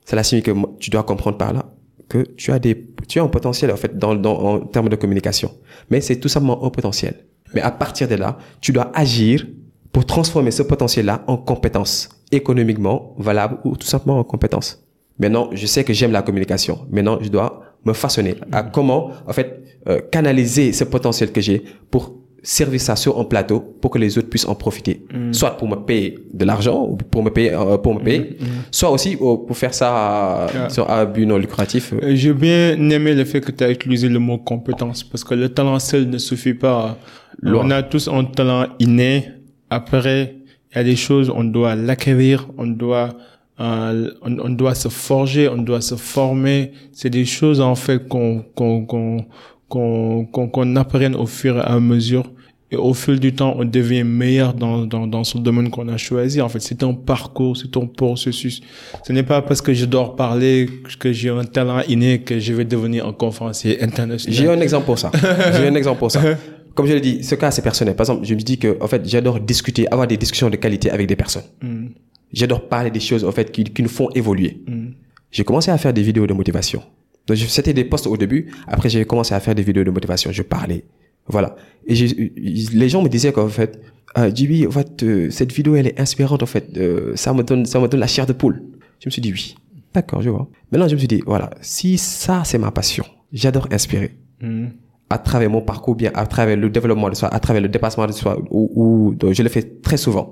Cela signifie que tu dois comprendre par là que tu as des, tu as un potentiel, en fait, dans, dans, en termes de communication. Mais c'est tout simplement un potentiel. Mais à partir de là, tu dois agir pour transformer ce potentiel-là en compétence économiquement valable ou tout simplement en compétence. Maintenant, je sais que j'aime la communication. Maintenant, je dois me façonner à comment, en fait, euh, canaliser ce potentiel que j'ai pour servir ça sur un plateau pour que les autres puissent en profiter. Soit pour me payer de l'argent, ou pour me payer, euh, pour me payer, soit aussi euh, pour faire ça à, Ah. sur un but non lucratif. Euh, J'ai bien aimé le fait que tu as utilisé le mot compétence parce que le talent seul ne suffit pas. Loin. On a tous un talent inné. Après, il y a des choses, on doit l'acquérir, on doit, euh, on, on doit se forger, on doit se former. C'est des choses en fait qu'on qu'on qu'on qu'on qu'on qu'on apprenne au fur et à mesure. Et au fil du temps, on devient meilleur dans, dans, dans ce domaine qu'on a choisi. En fait, c'est un parcours, c'est un processus. Ce n'est pas parce que j'adore parler, que j'ai un talent inné, que je vais devenir un conférencier J'ai international. un exemple pour ça. J'ai un exemple pour ça. Comme je l'ai dit, ce cas c'est personnel. Par exemple, je me dis que en fait, j'adore discuter, avoir des discussions de qualité avec des personnes. Mm, J'adore parler des choses en fait qui, qui nous font évoluer. mm, J'ai commencé à faire des vidéos de motivation. Donc c'était des posts au début. Après j'ai commencé à faire des vidéos de motivation. Je parlais, voilà. Et les gens me disaient qu'en fait, euh, Jibi, en fait, euh, cette vidéo, elle est inspirante, en fait. Euh, ça me donne, ça me donne la chair de poule. Je me suis dit oui. D'accord, je vois. Maintenant, je me suis dit, voilà, si ça, c'est ma passion, j'adore inspirer. Mhm. À travers mon parcours, bien à travers le développement de soi, à travers le dépassement de soi, ou, ou je le fais très souvent.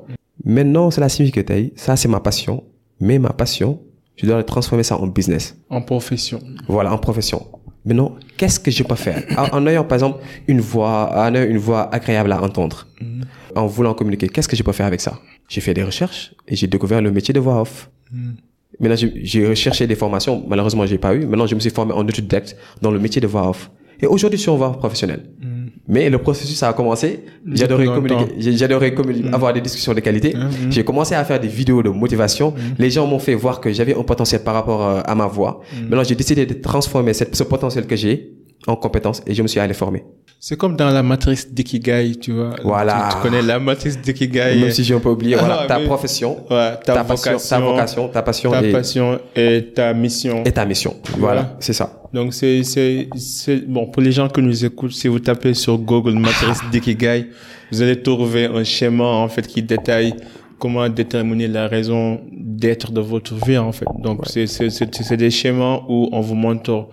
Maintenant, cela signifie que taille, ça, c'est ma passion. Mais ma passion, je dois transformer ça en business. En profession. Voilà, en profession. Maintenant, qu'est-ce que je peux faire? En, en ayant, par exemple, une voix, en ayant une voix agréable à entendre, Mhm. en voulant communiquer, qu'est-ce que je peux faire avec ça? J'ai fait des recherches et j'ai découvert le métier de voix off. Mhm. Maintenant, j'ai- j'ai recherché des formations. Malheureusement, j'ai pas eu. Maintenant, je me suis formé en autodidacte dans le métier de voix off. Et aujourd'hui, je suis en off professionnelle. Mhm. Mais le processus ça a commencé. J'adorais communiquer, j'adorais communiquer, avoir des discussions de qualité. Mhm. J'ai commencé à faire des vidéos de motivation. Les gens m'ont fait voir que j'avais un potentiel par rapport euh, à ma voix. Maintenant, j'ai décidé de transformer cette- ce potentiel que j'ai en compétence et je me suis allé former. C'est comme dans la matrice d'Ikigai, tu vois. Voilà. Tu, tu connais la matrice d'Ikigai. Même si j'ai un peu oublié, voilà, Ah, ta mais- profession, Ouais, ta, ta, passion, ta vocation, ta passion, ta et, passion et ta mission. et ta mission. Voilà, c'est ça. Donc c'est c'est c'est bon pour les gens qui nous écoutent, si vous tapez sur Google matrice d'Ikigai, vous allez trouver un schéma en fait qui détaille comment déterminer la raison d'être de votre vie en fait. Donc c'est c'est c'est c'est des schémas où on vous montre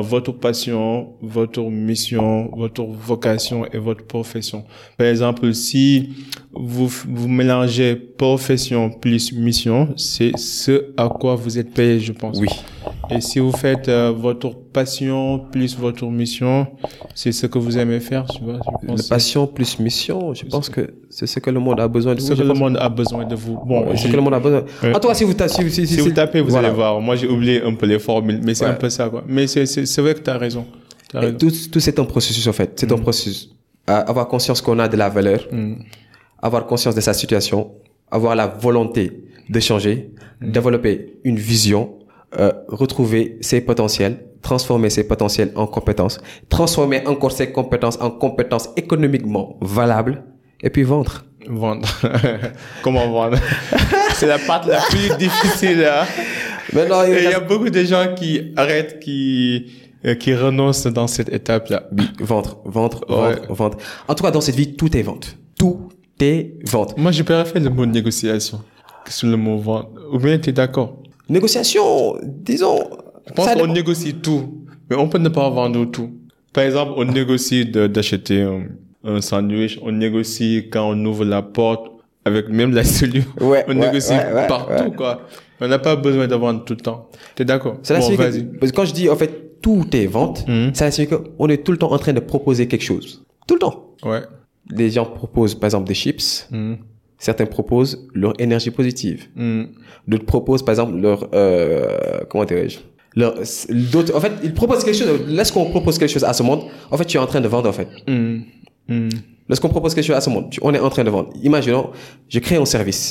votre passion, votre mission, votre vocation et votre profession. Par exemple, si vous vous mélangez profession plus mission, c'est ce à quoi vous êtes payé, je pense. Oui. Et si vous faites euh, votre passion plus votre mission, c'est ce que vous aimez faire, tu vois. Je pense passion plus mission, je pense que c'est ce que le monde a besoin de c'est vous. ce que le monde a besoin de vous. Bon, C'est ce que le monde a besoin. Ouais. En tout cas, si vous, ta- si, si, si vous tapez, vous voilà. allez voir. Moi, j'ai oublié un peu les formules, mais c'est Ouais. un peu ça, quoi. Mais c'est c'est c'est vrai que tu as raison. T'as Et raison. tout, tout c'est un processus en fait. C'est un processus. À avoir conscience qu'on a de la valeur, Mm. avoir conscience de sa situation, avoir la volonté de changer, développer une vision, euh, retrouver ses potentiels, transformer ses potentiels en compétences, transformer encore ses compétences en compétences économiquement valables, et puis vendre. Vendre. Comment vendre? C'est la partie la plus difficile. Hein? Maintenant, Et il y a beaucoup de gens qui arrêtent, qui euh, qui renoncent dans cette étape-là. Oui, vendre, vendre, Ouais. vendre, vendre. En tout cas, dans cette vie, tout est vente. Tout est vente. Moi, je préfère le mot négociation que sur le mot vendre. Ou bien tu es d'accord? Négociation, disons. Je pense ça qu'on négocie tout, mais on peut ne pas vendre tout. Par exemple, on négocie d'acheter un, un sandwich, on négocie quand on ouvre la porte avec même la cellule. Ouais, on ouais, négocie ouais, partout, quoi. On n'a pas besoin de vendre tout le temps. T'es d'accord? Cela Bon, vas-y. que, parce que quand je dis en fait tout est vente, Mhm. ça signifie qu'on est tout le temps en train de proposer quelque chose. Tout le temps. Ouais. Les gens proposent par exemple des chips. Mhm. Certains proposent leur énergie positive. Mhm. D'autres proposent par exemple leur euh, comment dirais-je? D'autres, en fait, ils proposent quelque chose. Lorsqu'on propose quelque chose à ce monde, en fait, tu es en train de vendre, en fait. Mhm. Mhm. Lorsqu'on propose quelque chose à ce monde, tu- on est en train de vendre. Imaginons, je crée un service,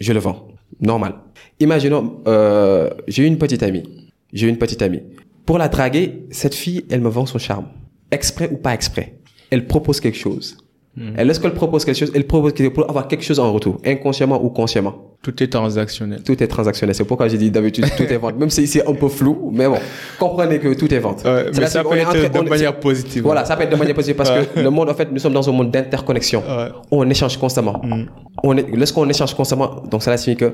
je le vends, normal. Imaginons, euh, j'ai une petite amie, j'ai une petite amie. Pour la draguer, cette fille, elle me vend son charme, exprès ou pas exprès. Elle propose quelque chose. Et lorsqu'elle propose quelque chose, elle propose quelque- pour avoir quelque chose en retour, inconsciemment ou consciemment? Tout est transactionnel. Tout est transactionnel. C'est pourquoi j'ai dit d'habitude tout est vente. Même si c'est un peu flou, mais bon, comprenez que tout est vente. Ouais, mais ça peut être de on- manière positive. voilà, ça peut être de manière positive parce que le monde, en fait, nous sommes dans un monde d'interconnexion. Ouais. On échange constamment. Mm. On est, lorsqu'on échange constamment, donc cela signifie que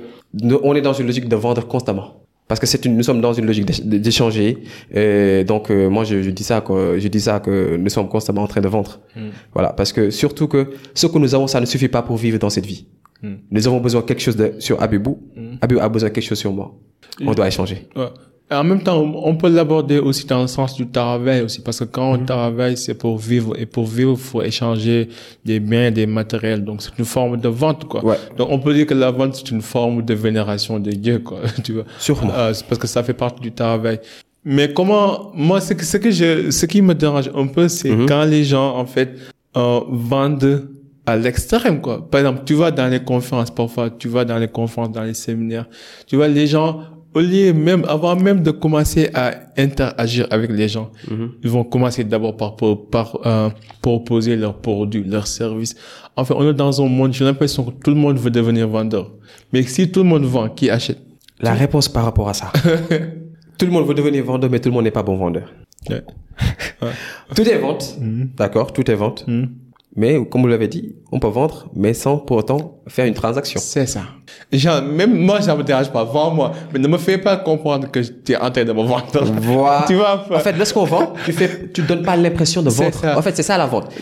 on est dans une logique de vendre constamment. Parce que c'est une, nous sommes dans une logique d'éch- d'échanger. Et donc, euh, moi, je, je dis ça, que, je dis ça que nous sommes constamment en train de vendre. Mm. Voilà. Parce que surtout que ce que nous avons, ça ne suffit pas pour vivre dans cette vie. Mm. Nous avons besoin de quelque chose de, sur Abibou. Mm. Abibou a besoin de quelque chose sur moi. On doit échanger. Ouais. Et en même temps, on peut l'aborder aussi dans le sens du travail aussi, parce que quand Mhm. on travaille, c'est pour vivre, et pour vivre, il faut échanger des biens, des matériels, donc c'est une forme de vente, quoi. Ouais. Donc on peut dire que la vente, c'est une forme de vénération de Dieu, quoi, tu vois. Sûrement. Euh, parce que ça fait partie du travail. Mais comment, moi, ce que, ce que je, ce qui me dérange un peu, c'est Mhm. quand les gens, en fait, euh, vendent à l'extrême, quoi. Par exemple, tu vas dans les conférences, parfois, tu vas dans les conférences, dans les séminaires, tu vois, les gens, au lieu même, avant même de commencer à interagir avec les gens, Mhm. ils vont commencer d'abord par, par, euh, proposer leurs produits, leurs services. Enfin, on est dans un monde, j'ai l'impression que tout le monde veut devenir vendeur. Mais si tout le monde vend, qui achète? La réponse par rapport à ça. tout le monde veut devenir vendeur, mais tout le monde n'est pas bon vendeur. Ouais. Tout est vente. Mhm. D'accord, tout est vente. Mhm. Mais comme vous l'avez dit, on peut vendre, mais sans pour autant faire une transaction. C'est ça. Genre, même moi, ça me dérange pas. Vends-moi. Mais ne me fais pas comprendre que tu es en train de me vendre. Voilà. tu vois En fait, lorsqu'on vend, tu fais, tu donnes pas l'impression de C'est vendre. ça. En fait, c'est ça la vente.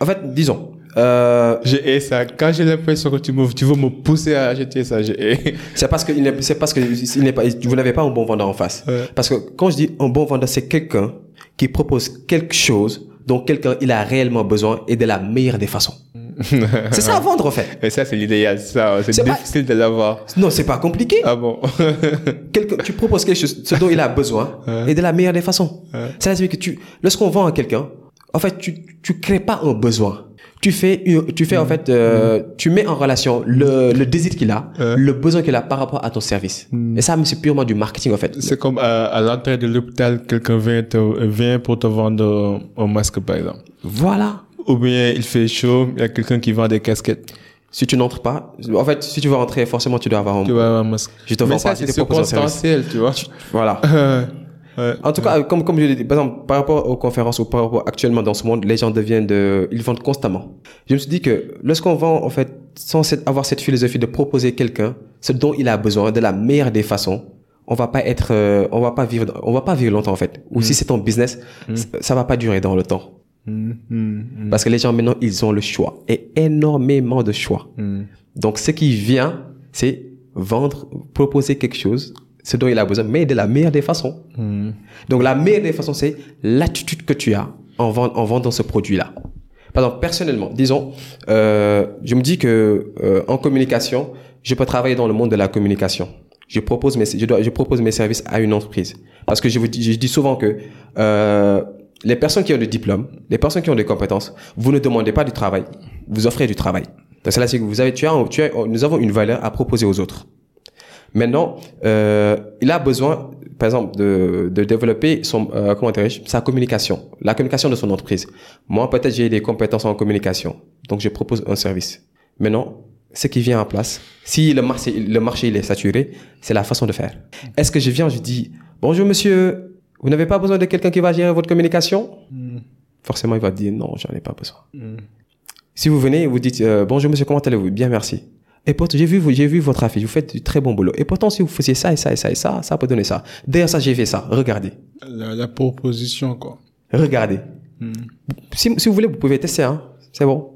En fait, disons, euh, J'ai hais ça. Quand j'ai l'impression que tu, me, tu veux me pousser à acheter ça, j'ai hais. c'est parce que c'est parce que il n'est pas, vous n'avez pas un bon vendeur en face. Ouais. Parce que quand je dis un bon vendeur, c'est quelqu'un qui propose quelque chose dont quelqu'un il a réellement besoin et de la meilleure des façons. C'est ça vendre en fait. Et ça, c'est l'idéal. Ça, c'est C'est pas- difficile de l'avoir. Non, c'est pas compliqué. Ah bon? Tu proposes quelque chose, ce dont il a besoin, et de la meilleure des façons. C'est-à-dire que tu, lorsqu'on vend à quelqu'un, en fait, tu, tu crées pas un besoin. Tu fais, tu fais en fait, euh, tu mets en relation le, le désir qu'il a, le besoin qu'il a par rapport à ton service. Et ça, c'est purement du marketing en fait. C'est comme à, à l'entrée de l'hôpital, quelqu'un vient, te- vient pour te vendre un masque, par exemple. Voilà. Ou bien il fait chaud, il y a quelqu'un qui vend des casquettes. Si tu n'entres pas, en fait, si tu veux rentrer, forcément, tu dois avoir un. Tu vois, un masque. Je te vends ça, pas, c'est circonstanciel, tu vois. Voilà. ouais. En tout cas, comme, comme je l'ai dit, par exemple, par rapport aux conférences ou par rapport actuellement dans ce monde, les gens deviennent de, ils vendent constamment. Je me suis dit que lorsqu'on vend, en fait, sans cette- avoir cette philosophie de proposer quelqu'un ce dont il a besoin de la meilleure des façons, on va pas être, euh, on va pas vivre, on va pas vivre longtemps, en fait. Ou si c'est ton business, ça- ça va pas durer dans le temps. Mm, mm, Parce que les gens, maintenant, ils ont le choix. Et énormément de choix. mm. Donc, ce qui vient, c'est vendre, proposer quelque chose, ce dont il a besoin, mais de la meilleure des façons. Mm. Donc, la meilleure des façons, c'est l'attitude que tu as en, vend- en vendant ce produit-là. Par exemple, personnellement, disons, euh, je me dis que euh, en communication, je peux travailler dans le monde de la communication. Je propose mes, je, dois, je propose mes services à une entreprise. Parce que je vous dis, je dis souvent que euh, les personnes qui ont des diplômes, les personnes qui ont des compétences, vous ne demandez pas du travail, vous offrez du travail. Donc, c'est là c'est que vous avez, tu as, tu as, nous avons une valeur à proposer aux autres. Maintenant, euh, il a besoin, par exemple, de, de développer son, euh, comment sa communication, la communication de son entreprise. Moi, peut-être j'ai des compétences en communication, donc je propose un service. Maintenant, ce qui vient en place, si le marché, le marché il est saturé, c'est la façon de faire. Est-ce que je viens, je dis, bonjour monsieur, vous n'avez pas besoin de quelqu'un qui va gérer votre communication Forcément, il va dire, non, j'en ai pas besoin. Si vous venez et vous dites, euh, bonjour monsieur, comment allez-vous? Bien, merci. Et pourtant, j'ai vu, j'ai vu votre affiche, vous faites du très bon boulot. Et pourtant, si vous faisiez ça et ça et ça et ça, ça peut donner ça. D'ailleurs, ça, j'ai fait ça. Regardez. La, la proposition, quoi. Regardez. Si, si vous voulez, vous pouvez tester, hein. C'est bon.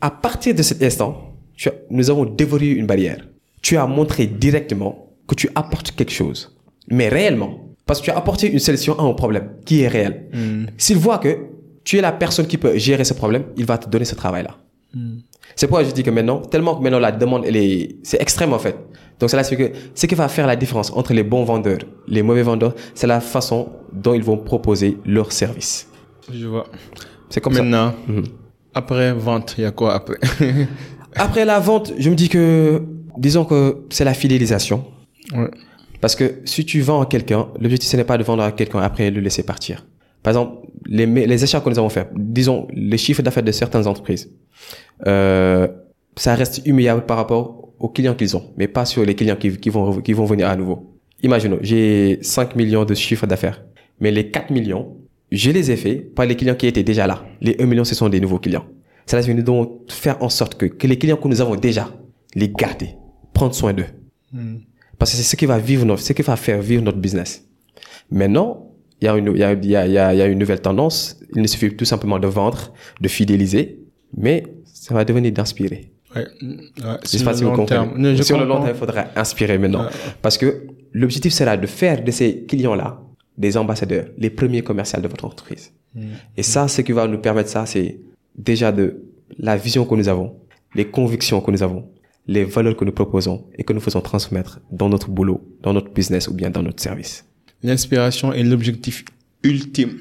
À partir de cet instant, as- nous avons déverrouillé une barrière. Tu as montré directement que tu apportes quelque chose. Mais réellement. Parce que tu as apporté une solution à un problème qui est réel. S'il voit que tu es la personne qui peut gérer ce problème, il va te donner ce travail-là. C'est pourquoi je dis que maintenant, tellement que maintenant la demande, elle est, c'est extrême en fait. Donc cela c'est que ce qui va faire la différence entre les bons vendeurs, les mauvais vendeurs, c'est la façon dont ils vont proposer leurs services. Je vois. C'est comme ça. Maintenant, après vente, il y a quoi après? Après la vente, je me dis que, disons que c'est la fidélisation. ouais. Parce que si tu vends à quelqu'un, l'objectif ce n'est pas de vendre à quelqu'un après le laisser partir. Par exemple, les, les achats que nous avons faits, disons les chiffres d'affaires de certaines entreprises, euh, ça reste humiliable par rapport aux clients qu'ils ont, mais pas sur les clients qui, qui, vont, qui vont venir à nouveau. Imaginons, j'ai 5 millions de chiffres d'affaires, mais les 4 millions, je les ai faits par les clients qui étaient déjà là. Les 1 million, ce sont des nouveaux clients. Que nous devons faire en sorte que, que les clients que nous avons déjà, les garder, prendre soin d'eux. Parce que c'est ce qui va vivre notre, ce qui va faire vivre notre business. Maintenant, il y a une, il y a, il y a, il y a, une nouvelle tendance. Il ne suffit tout simplement de vendre, de fidéliser, mais ça va devenir d'inspirer. Ouais. Ouais. Je Sur sais pas le si vous long comprenez. terme. Non, je Sur le long terme, il faudra inspirer maintenant. Parce que l'objectif sera de faire de ces clients-là des ambassadeurs, les premiers commerciaux de votre entreprise. Et ça, ce qui va nous permettre ça, c'est déjà de la vision que nous avons, les convictions que nous avons, les valeurs que nous proposons et que nous faisons transmettre dans notre boulot, dans notre business ou bien dans notre service. L'inspiration est l'objectif ultime.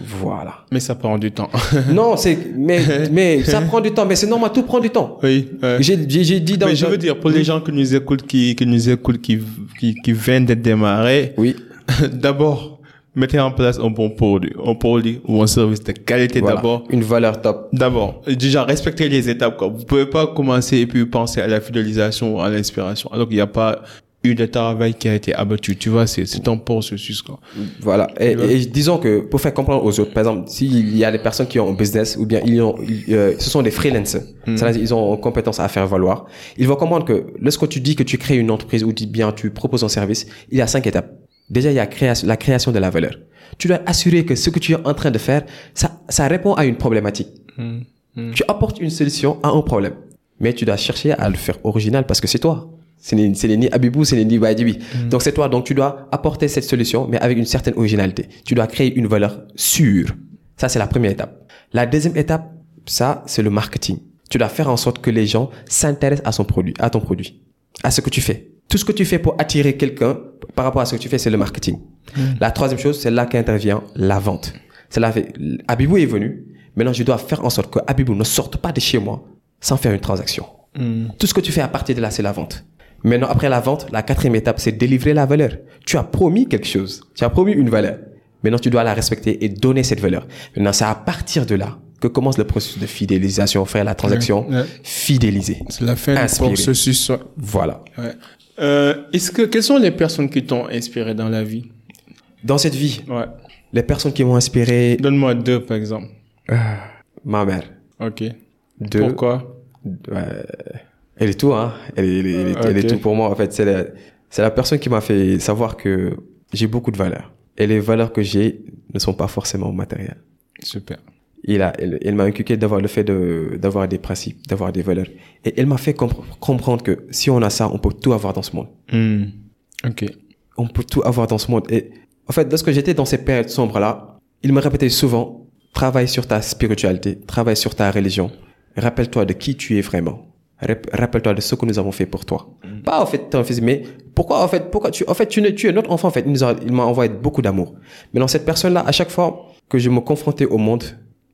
Voilà. Mais ça prend du temps. non, c'est, mais, mais ça prend du temps, mais c'est normal, tout prend du temps. oui. ouais. J'ai, j'ai, j'ai dit dans Mais je veux dire, pour les gens qui nous écoutent, qui, qui nous écoutent, qui, qui, qui viennent d'être démarrés, Oui. d'abord, mettez en place un bon produit, un produit ou un service de qualité Voilà. d'abord. Une valeur top. D'abord, déjà, respectez les étapes, quoi. Vous pouvez pas commencer et puis penser à la fidélisation ou à l'inspiration. Alors qu'il n'y a pas eu de travail qui a été abattu. Tu vois, c'est c'est ton processus quoi. Voilà. Et, et disons que pour faire comprendre aux autres, par exemple, s'il y a des personnes qui ont un business ou bien ils ont, ils, euh, ce sont des freelancers, c'est-à-dire ils ont une compétence à faire valoir. Ils vont comprendre que lorsque tu dis que tu crées une entreprise ou dis bien tu proposes un service, il y a cinq étapes. Déjà, il y a création, la création de la valeur. Tu dois assurer que ce que tu es en train de faire, ça, ça répond à une problématique. Tu apportes une solution à un problème. Mais tu dois chercher à le faire original parce que c'est toi. C'est ni, Abibou, c'est ni Badibi. Donc c'est toi. Donc tu dois apporter cette solution, mais avec une certaine originalité. Tu dois créer une valeur sûre. Ça, c'est la première étape. La deuxième étape, ça, c'est le marketing. Tu dois faire en sorte que les gens s'intéressent à son produit, à ton produit, à ce que tu fais. Tout ce que tu fais pour attirer quelqu'un par rapport à ce que tu fais, c'est le marketing. La troisième chose, c'est là qu'intervient la vente. C'est là, Abibou est venu. Maintenant, je dois faire en sorte que Abibou ne sorte pas de chez moi sans faire une transaction. Tout ce que tu fais à partir de là, c'est la vente. Maintenant, après la vente, la quatrième étape, c'est délivrer la valeur. Tu as promis quelque chose. Tu as promis une valeur. Maintenant, tu dois la respecter et donner cette valeur. Maintenant, c'est à partir de là que commence le processus de fidélisation, faire la transaction, Ouais, ouais. fidéliser. C'est la fin Inspirer. du processus. Voilà. Ouais. Euh, est-ce que quelles sont les personnes qui t'ont inspiré dans la vie? Dans cette vie, Ouais. les personnes qui m'ont inspiré, Donne-moi deux par exemple. ma mère. Ok. Deux. Pourquoi? Elle est tout, hein. Elle est, elle elle est- elle est Ok. tout pour moi. En fait, c'est la, c'est la personne qui m'a fait savoir que j'ai beaucoup de valeurs. Et les valeurs que j'ai ne sont pas forcément matérielles. Super. Il a, elle, elle m'a inculqué d'avoir le fait de, d'avoir des principes, d'avoir des valeurs. Et elle m'a fait compre- comprendre que si on a ça, on peut tout avoir dans ce monde. Hmm. Ok. On peut tout avoir dans ce monde. Et en fait, lorsque j'étais dans ces périodes sombres-là, il me répétait souvent, travaille sur ta spiritualité, travaille sur ta religion. Rappelle-toi de qui tu es vraiment. Rap- Rappelle-toi de ce que nous avons fait pour toi. Pas en fait ton fils, mais pourquoi en fait, pourquoi tu, en fait, tu, ne- tu es notre enfant en fait. Il m'a envoyé beaucoup d'amour. Mais dans cette personne-là, à chaque fois que je me confrontais au monde,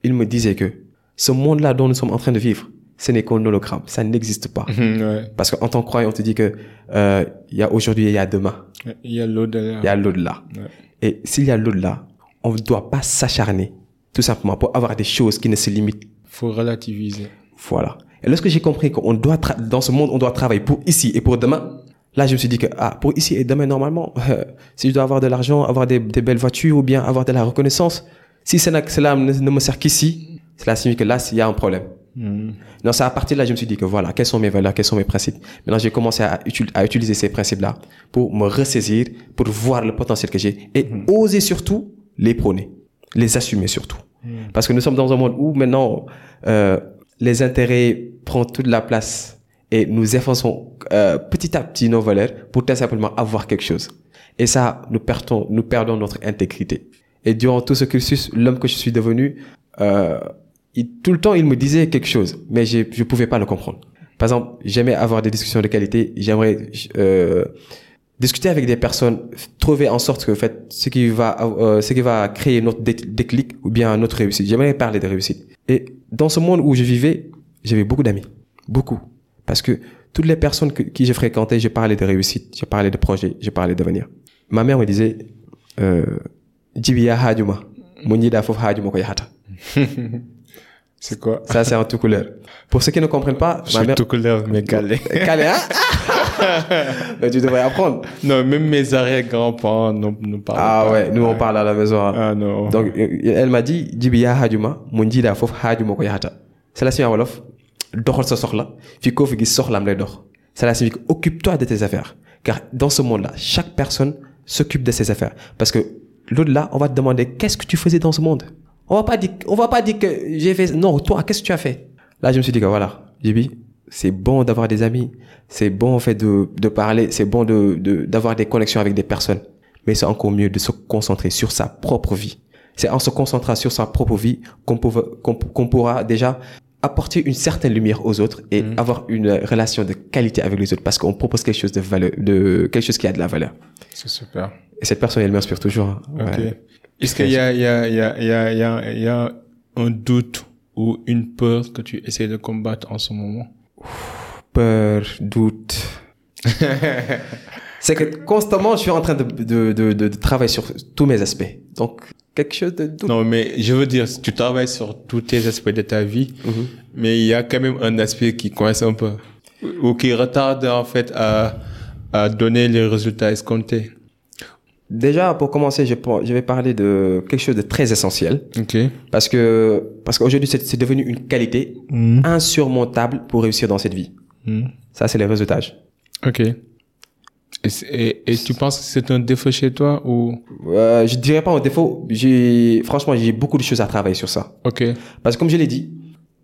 il me disait que ce monde-là dont nous sommes en train de vivre, ce n'est qu'un hologramme. Ça n'existe pas. Ouais. Parce qu'en tant que croyant, on te dit que euh, il y a aujourd'hui et il y a demain. Il y a l'au-delà. Il y a l'au-delà. Ouais. Et s'il y a l'au-delà, on ne doit pas s'acharner, tout simplement, pour avoir des choses qui ne se limitent. Faut relativiser. Voilà. Et lorsque j'ai compris qu'on doit, dans ce monde, on doit travailler pour ici et pour demain, là, je me suis dit que, ah, pour ici et demain, normalement, euh, si je dois avoir de l'argent, avoir des, des belles voitures ou bien avoir de la reconnaissance, si cela, ne, me sert qu'ici, cela signifie que là, il y a un problème. Hmm. Non, c'est à partir de là, je me suis dit que voilà, quelles sont mes valeurs, quels sont mes principes. Maintenant, j'ai commencé à, à utiliser ces principes-là pour me ressaisir, pour voir le potentiel que j'ai et oser surtout les prôner, les assumer surtout. Parce que nous sommes dans un monde où maintenant, euh, les intérêts prennent toute la place et nous effaçons euh, petit à petit nos valeurs pour tout simplement avoir quelque chose. Et ça, nous perdons, nous perdons notre intégrité. Et durant tout ce cursus, l'homme que je suis devenu, euh, il- tout le temps, il me disait quelque chose, mais je je pouvais pas le comprendre. Par exemple, j'aimais avoir des discussions de qualité. J'aimerais euh, discuter avec des personnes, trouver en sorte que en fait, ce qui va, euh, ce qui va créer notre dé- déclic ou bien notre réussite. J'aimerais parler de réussite. Et dans ce monde où je vivais, j'avais beaucoup d'amis, beaucoup, parce que toutes les personnes que, qui je fréquentais, je parlais de réussite, je parlais de projet, je parlais d'avenir. Ma mère me disait, euh, Jibiya hajuma, munida fof hajuma ko yahata. C'est quoi? Ça, c'est en tout couleur. Pour ceux qui ne comprennent pas, Je ma suis mère... tout couleur, mais calé. Calé, hein? Mais tu devrais apprendre. non, même mes arrière-grands-parents ne nous parlent Ah pas. ouais, nous on parle à la maison. hein. Ah non. Donc, elle m'a dit, Jibiya hajuma, munjida fof hajuma ko yahata. C'est la signifie en wolof, doxal sa soxla, fi ko fi gis soxlam lay dox. C'est la signifie occupe-toi de tes affaires. Car dans ce monde-là, chaque personne s'occupe de ses affaires. Parce que l'au-delà, on va te demander qu'est-ce que tu faisais dans ce monde? On va pas dire, on va pas dire que j'ai fait, non, toi, qu'est-ce que tu as fait? Là, je me suis dit que voilà, Jibi, c'est bon d'avoir des amis, c'est bon en fait de, de parler, c'est bon de, de, d'avoir des connexions avec des personnes. Mais c'est encore mieux de se concentrer sur sa propre vie. C'est en se concentrant sur sa propre vie qu'on pourra déjà apporter une certaine lumière aux autres et avoir une relation de qualité avec les autres parce qu'on propose quelque chose de valeur, de quelque chose qui a de la valeur. C'est super. Et cette personne, elle m'inspire toujours. hein. Ok. Ouais. Est-ce qu'il y a, il y a, il y a, il y a, il y a, il y a un doute ou une peur que tu essaies de combattre en ce moment? Peur, doute. c'est que constamment, je suis en train de, de, de, de, de travailler sur tous mes aspects. Donc, quelque chose de doute. Non, mais je veux dire, tu travailles sur tous tes aspects de ta vie, Mhm. mais il y a quand même un aspect qui coince un peu ou qui retarde en fait à, à donner les résultats escomptés Déjà, pour commencer, je, je vais parler de quelque chose de très essentiel. Ok. Parce que, parce qu'aujourd'hui, c'est devenu une qualité Mhm. insurmontable pour réussir dans cette vie. Mhm. Ça, c'est les résultages. Ok. Et, tu penses que c'est un défaut chez toi ou? Euh, je dirais pas un défaut. J'ai, franchement, j'ai beaucoup de choses à travailler sur ça. Ok. Parce que comme je l'ai dit,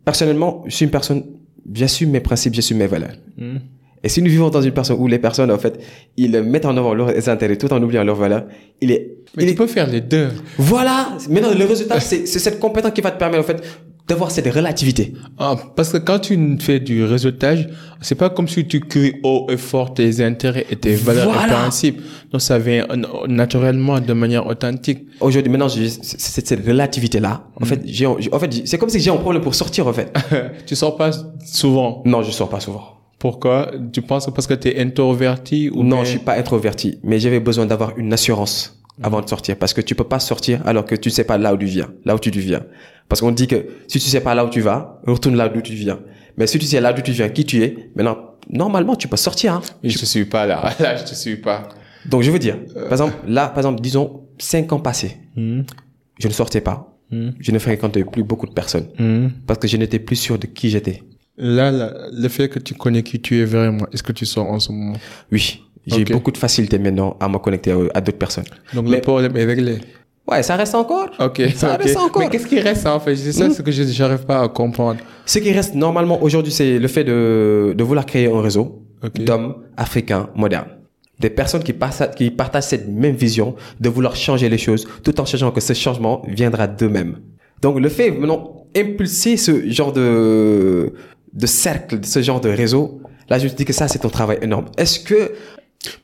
personnellement, je suis une personne, j'assume mes principes, j'assume mes valeurs. Mhm. Et si nous vivons dans une personne où les personnes, en fait, ils mettent en avant leurs intérêts tout en oubliant leurs valeurs, il est, Mais il tu est, peux faire les deux. voilà. Maintenant, le résultat, c'est cette compétence qui va te permettre, en fait, d'avoir cette relativité. Ah, parce que quand tu fais du réseautage, c'est pas comme si tu cries haut et fort tes intérêts et tes valeurs et Voilà. principes. Donc ça vient naturellement, de manière authentique. Aujourd'hui, maintenant, c'est- cette relativité-là. En fait, j'ai, en fait, c'est comme si j'ai un problème pour sortir, en fait. tu sors pas souvent? Non, je sors pas souvent. Pourquoi? Tu penses que parce que tu es introverti ou Non, je suis pas introverti, mais j'avais besoin d'avoir une assurance avant de sortir parce que tu peux pas sortir alors que tu sais pas là où tu viens, là où tu viens. Parce qu'on dit que si tu sais pas là où tu vas, retourne là d'où tu viens. Mais si tu sais là d'où tu viens, qui tu es, maintenant, normalement, tu peux sortir. Hein. Je te suis pas là. Là, je te suis pas. Donc, je veux dire, par exemple, là, par exemple, disons, cinq ans passés, Mhm. je ne sortais pas. Mhm. Je ne fréquentais plus beaucoup de personnes Mhm. parce que je n'étais plus sûr de qui j'étais. Là, là, le fait que tu connais qui tu es vraiment, est-ce que tu sors en ce moment? Oui, j'ai beaucoup de facilité maintenant à me connecter à, à d'autres personnes. Donc Mais- le problème est réglé. Ouais, ça reste encore. Ok. Ça reste encore. Mais qu'est-ce qui reste en fait? C'est ça ce que je j'arrive pas à comprendre. Ce qui reste normalement aujourd'hui, c'est le fait de, de vouloir créer un réseau Ok. d'hommes africains modernes. Des personnes qui, passent- qui partagent cette même vision de vouloir changer les choses tout en sachant que ce changement viendra d'eux-mêmes. Donc le fait maintenant impulser ce genre de, de cercle, ce genre de réseau, là je te dis que ça c'est un travail énorme. Est-ce que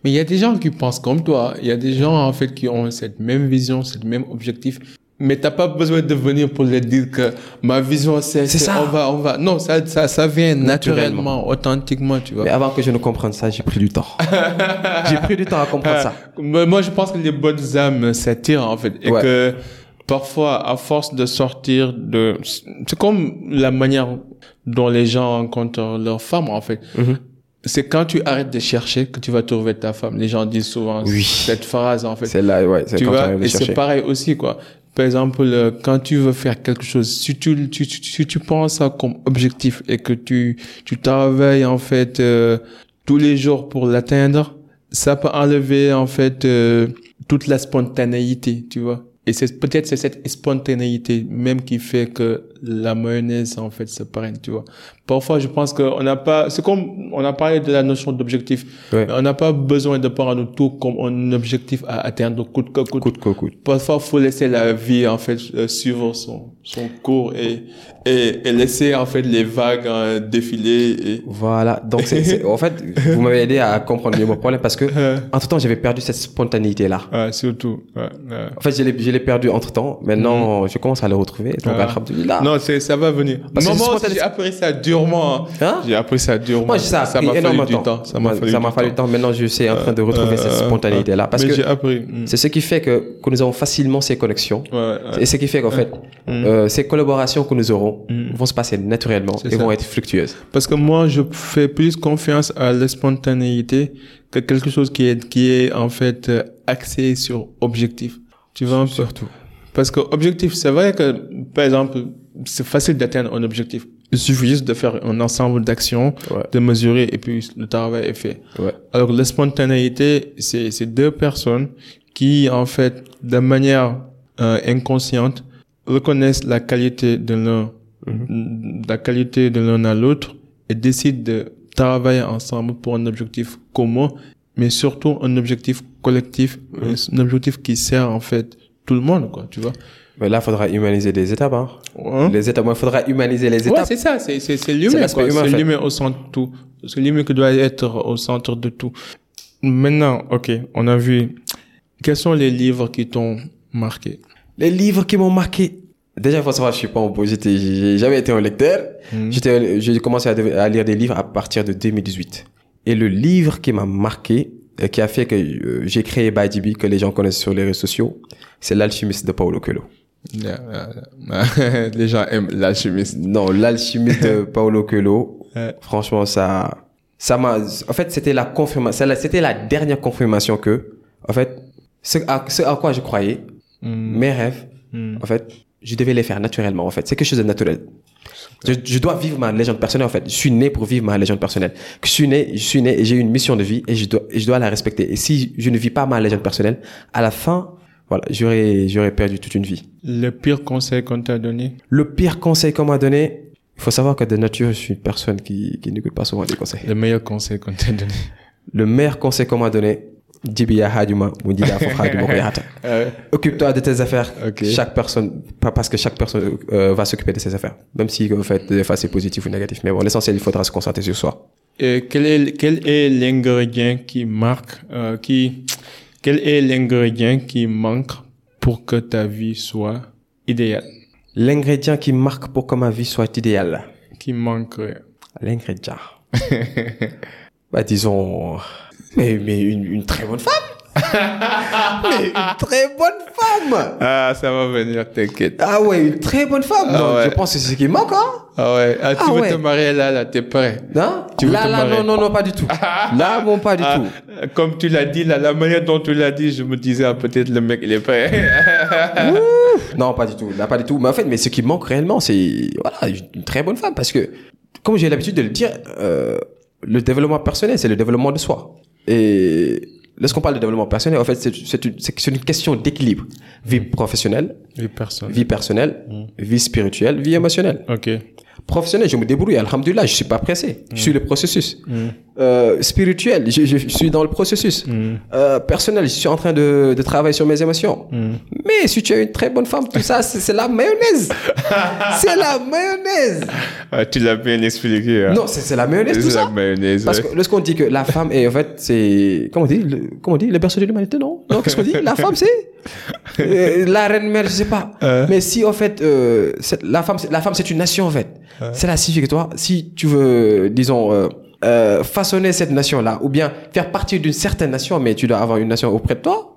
Mais il y a des gens qui pensent comme toi. Il y a des gens, en fait, qui ont cette même vision, cette même objectif. Mais t'as pas besoin de venir pour leur dire que ma vision, c'est, C'est ça. On va, on va. Non, ça, ça, ça vient naturellement, authentiquement, tu vois. mais avant que je ne comprenne ça, j'ai pris du temps. j'ai pris du temps à comprendre ça. Mais moi, je pense que les bonnes âmes s'attirent, en fait. Et Ouais. que parfois, à force de sortir de... C'est comme la manière dont les gens rencontrent leur femme, en fait. Mhm. C'est quand tu arrêtes de chercher que tu vas trouver ta femme. Les gens disent souvent Oui. cette phrase, en fait. C'est là, ouais, c'est tu quand vois, et c'est pareil aussi, quoi. Par exemple, euh, quand tu veux faire quelque chose, si tu, tu, tu, si tu prends ça comme objectif et que tu, tu travailles, en fait, euh, tous les jours pour l'atteindre, ça peut enlever, en fait, euh, toute la spontanéité, tu vois. Et c'est peut-être c'est cette spontanéité même qui fait que la mayonnaise en fait se parraine, tu vois. Parfois, je pense qu'on n'a pas. C'est comme on a parlé de la notion d'objectif. Ouais. On n'a pas besoin de prendre tout comme un objectif à atteindre coûte que coûte. Coûte que coûte. Parfois, faut laisser la vie en fait euh, suivre son son cours et et, et laisser en fait les vagues euh, défiler. Et... Voilà. Donc, c'est, c'est- en fait, vous m'avez aidé à comprendre mieux mon problème parce que, entre temps, j'avais perdu cette spontanéité-là. ouais, surtout. Ouais, ouais. En fait, je l'ai, je l'ai perdu entre temps. Maintenant, je commence à le retrouver. Donc, Ah. Non, c'est ça va venir. Parce que moi, spontané- j'ai appris ça durement. Hein? J'ai appris ça durement. Moi, ça m'a fallu du temps. temps. Ça m'a fallu, du fallu du temps. Maintenant, je suis en train de retrouver cette Euh, spontanéité-là. Parce Mais que j'ai appris. Mm. c'est ce qui fait que, que nous avons facilement ces connexions. Ouais, ouais. Et ce qui fait qu'en fait, euh, ces collaborations que nous aurons Mm. vont se passer naturellement et ça. vont être fructueuses. Parce que moi, je fais plus confiance à la spontanéité que quelque chose qui est, qui est en fait euh, axé sur objectif. Tu vois un peu? Surtout. Parce que objectif, c'est vrai que, par exemple, c'est facile d'atteindre un objectif. Il suffit juste de faire un ensemble d'actions, Ouais. de mesurer et puis le travail est fait. Ouais. Alors la spontanéité, c'est c'est deux personnes qui en fait de manière euh, inconsciente reconnaissent la qualité de l'un, la qualité de l'un à l'autre et décident de travailler ensemble pour un objectif commun, mais surtout un objectif collectif, un objectif qui sert en fait tout le monde, quoi, tu vois. Mais là, il faudra humaniser des étapes. Hein. Hein? Les étapes, il faudra humaniser les Ouais, étapes. c'est ça, c'est, c'est, c'est l'humain, C'est l'humain au centre de tout. C'est l'humain qui doit être au centre de tout. Maintenant, ok, on a vu. Quels sont les livres qui t'ont marqué? Les livres qui m'ont marqué. Déjà, il faut savoir, je suis pas un j'étais, j'ai jamais été un lecteur. Mhm. J'étais, j'ai commencé à, lire des livres à partir de 2018. Et le livre qui m'a marqué, euh, qui a fait que euh, j'ai créé ByDB, que les gens connaissent sur les réseaux sociaux, c'est L'Alchimiste de Paulo Coelho. Yeah, yeah, yeah. les gens aiment l'alchimiste. Non, L'Alchimiste de Paulo Coelho, franchement, ça, ça m'a, en fait, c'était la confirmation, c'était la dernière confirmation que, en fait, ce à, ce à quoi je croyais, Hmm. mes rêves, Hmm. en fait, je devais les faire naturellement, en fait. C'est quelque chose de naturel. Je, je dois vivre ma légende personnelle, en fait. Je suis né pour vivre ma légende personnelle. Je suis né, je suis né et j'ai une mission de vie et je dois, et je dois la respecter. Et si je ne vis pas ma légende personnelle, à la fin, voilà, j'aurais, j'aurais perdu toute une vie. Le pire conseil qu'on t'a donné? Le pire conseil qu'on m'a donné, il faut savoir que de nature, je suis une personne qui, qui n'écoute pas souvent des conseils. Le meilleur conseil qu'on t'a donné? Le meilleur conseil qu'on m'a donné, Mokoyata. Occupe-toi de tes affaires. Ok. Chaque personne, pas parce que chaque personne euh, va s'occuper de ses affaires. Même si, en fait, des fois, c'est positif ou négatif. Mais bon, l'essentiel, il faudra se concentrer sur soi. Et quel est, quel est l'ingrédient qui marque, euh, qui, quel est l'ingrédient qui manque pour que ta vie soit idéale? L'ingrédient qui marque pour que ma vie soit idéale. Qui manquerait? L'ingrédient. bah, disons, mais, mais une, une très bonne femme. mais une très bonne femme. Ah, ça va venir, t'inquiète. Ah ouais, une très bonne femme. Ah Non, ouais. Je pense que c'est ce qui manque, hein. Ah ouais. Ah, tu Ah veux ouais. te marier là, là, t'es prêt? Non Tu veux Là, te là, marier? non, non, non, pas du tout. Là, bon, pas du Ah, tout. comme tu l'as dit, là, la manière dont tu l'as dit, je me disais, ah, peut-être le mec, il est prêt. Non, pas du tout. Là, pas du tout. Mais en fait, mais ce qui manque réellement, c'est voilà, une très bonne femme. Parce que, comme j'ai l'habitude de le dire, euh, le développement personnel, c'est le développement de soi. Et lorsqu'on parle de développement personnel, en fait, c'est une, question d'équilibre. Vie professionnelle, Les personnes. vie personnelle, vie spirituelle, vie émotionnelle. Ok. Professionnel, je me débrouille, alhamdulillah, je suis pas pressé. Je suis le processus. Mm. Euh, spirituel, je, je suis dans le processus. Mm. Euh, personnel, je suis en train de, de travailler sur mes émotions. Mm. Mais si tu as une très bonne femme, tout ça, c'est la mayonnaise. c'est la mayonnaise. Ah, tu l'as bien expliqué. hein. Non, c'est la mayonnaise, tout c'est la ça. mayonnaise. Parce que lorsqu'on dit que la femme est, en fait, c'est, comment on dit, le, comment on dit, le berceau de l'humanité, non? Non, qu'est-ce qu'on dit? La femme, c'est, la reine mère, je sais pas. Euh. Mais si, en fait, euh, c'est- la femme, c'est- la femme, c'est une nation, en fait. Cela signifie que toi, si tu veux, disons, euh, euh, façonner cette nation-là, ou bien faire partie d'une certaine nation, mais tu dois avoir une nation auprès de toi.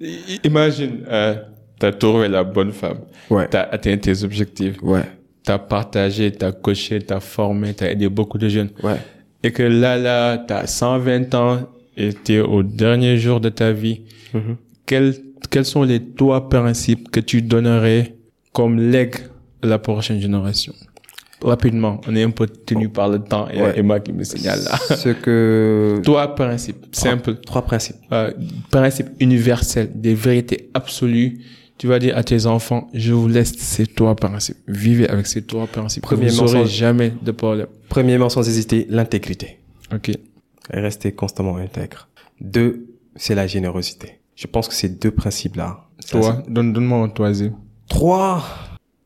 I- Imagine, euh, t'as trouvé la bonne femme. Ouais. T'as atteint tes objectifs. Ouais. T'as partagé, t'as coaché, t'as formé, t'as aidé beaucoup de jeunes. Ouais. Et que là, là, t'as 120 ans et t'es au dernier jour de ta vie. Mhm. Quels, quels sont les trois principes que tu donnerais comme legs à la prochaine génération? Rapidement, on est un peu tenu par le temps et Ouais. Emma qui me signale là. Ce que, Trois principes, simple. trois principes. euh, principes universels, des vérités absolues. Tu vas dire à tes enfants, je vous laisse ces trois principes. Vivez avec ces trois principes. Premièrement, vous n'aurez sans- jamais de problème. Premièrement, sans hésiter, l'intégrité. Ok. Rester constamment intègre. Deux, c'est la générosité. Je pense que ces deux principes-là. Toi, donne, donne-moi un troisième. Trois,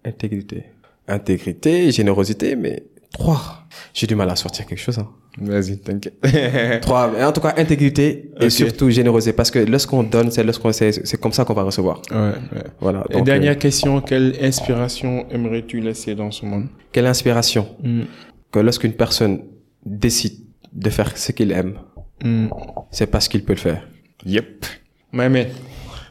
intégrité. Intégrité, générosité, mais trois. J'ai du mal à sortir quelque chose. Hein. Vas-y, t'inquiète. Trois, mais en tout cas, intégrité et surtout générosité. Parce que lorsqu'on donne, c'est lorsqu'on c'est, c'est comme ça qu'on va recevoir. ouais, ouais. Voilà. Et dernière euh, question, quelle inspiration aimerais-tu laisser dans ce monde? Quelle inspiration? Mm. que lorsqu'une personne décide de faire ce qu'il aime, Mm. c'est parce qu'il peut le faire. Yep. Maïmé,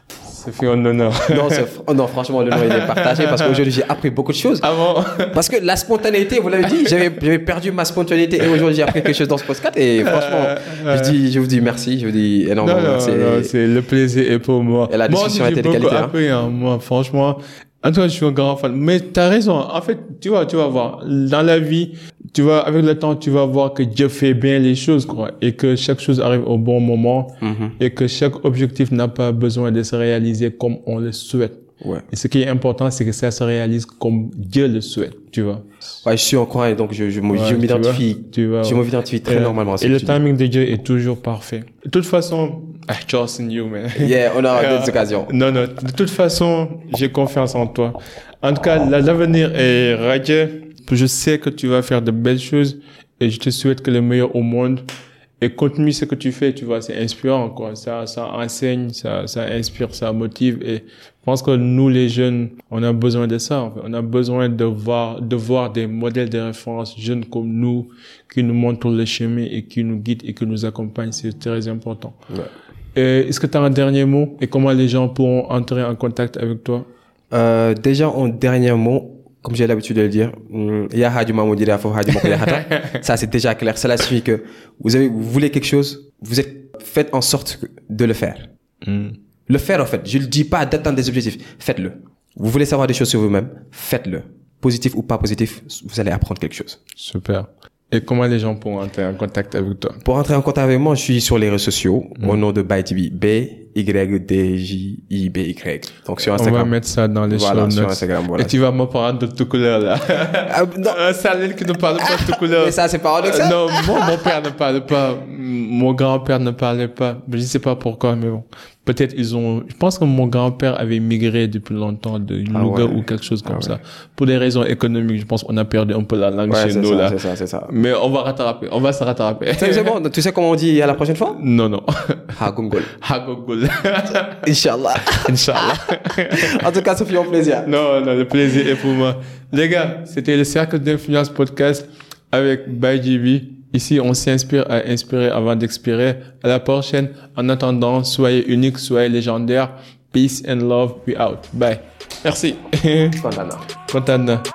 ça fait un honneur. Non, oh non, franchement, le nom il est partagé parce qu'aujourd'hui j'ai appris beaucoup de choses. Avant, Parce que la spontanéité, vous l'avez dit, j'avais perdu ma spontanéité et aujourd'hui j'ai appris quelque chose dans ce podcast et franchement, je, dis, je vous dis merci, je vous dis énormément non, merci. non, c'est le plaisir est pour moi. Et la moi discussion de beaucoup qualité, hein. appris, hein, moi, franchement. En tout cas, je suis un grand fan. Mais t'as raison. En fait, tu vois, tu vas voir. Dans la vie, tu vas, avec le temps, tu vas voir que Dieu fait bien les choses, quoi. Et que chaque chose arrive au bon moment. Mhm. Et que chaque objectif n'a pas besoin de se réaliser comme on le souhaite. Ouais. Et ce qui est important, c'est que ça se réalise comme Dieu le souhaite, tu vois. ouais, je suis en et donc je, je, Ouais, tu m'identifie. vois, tu vois, Je m'identifie très normalement. à ce Et que le tu dis. timing de Dieu est toujours parfait. De toute façon, I trust in you, man. Yeah, on aura d'autres occasions. Non, non. De toute façon, j'ai confiance en toi. En tout cas, la- l'avenir est radieux. Je sais que tu vas faire de belles choses et je te souhaite que le meilleur au monde. Et continue ce que tu fais, tu vois, c'est inspirant, quoi. Ça, ça enseigne, ça, ça inspire, ça motive. Et je pense que nous, les jeunes, on a besoin de ça. en fait. On a besoin de voir, de voir des modèles de référence jeunes comme nous qui nous montrent le chemin et qui nous guident et qui nous accompagnent. C'est très important. Ouais. Euh, Est-ce que tu as un dernier mot et comment les gens pourront entrer en contact avec toi? Euh, déjà, en dernier mot, comme j'ai l'habitude de le dire, yahata. ça c'est déjà clair. Cela signifie que vous avez, vous voulez quelque chose, vous êtes, faites en sorte de le faire. Hmm. Le faire en fait. Je ne dis pas d'atteindre des objectifs. Faites-le. Vous voulez savoir des choses sur vous-même, faites-le. Positif ou pas positif, vous allez apprendre quelque chose. Super. Et comment les gens pourront entrer en contact avec toi? Pour entrer en contact avec moi, je suis sur les réseaux sociaux au nom de ByTV. B Y D J I B Y. Donc sur On va Instagram. mettre ça dans les Voilà, sur. Instagram, voilà. Et tu vas me parler de tout couleur là. Non, Un salé qui ne parle pas de tout couleur. mais ça c'est paradoxal. Euh, non, moi, mon père ne parlait pas. Mon grand-père ne parlait pas. Je ne sais pas pourquoi, mais bon. Peut-être ils ont. Je pense que mon grand-père avait migré depuis longtemps de Louga ouais. ou quelque chose comme Ah ça. Pour des raisons économiques, je pense qu'on a perdu un peu la langue Ouais, chez nous ça, là. c'est ça, c'est ça. Mais on va rattraper. On va se rattraper. C'est bon. Tu sais comment on dit à la prochaine fois? Non, non. Hagungol. Hagogol. Inch'Allah. Inch'Allah. en tout cas, Sophie, un plaisir. Non, non, le plaisir est pour moi. Les gars, c'était le Cercle d'Influence Podcast avec ByGB. Ici, on s'inspire à inspirer avant d'expirer. À la prochaine. En attendant, soyez unique, soyez légendaire. Peace and love. We out. Bye. Merci.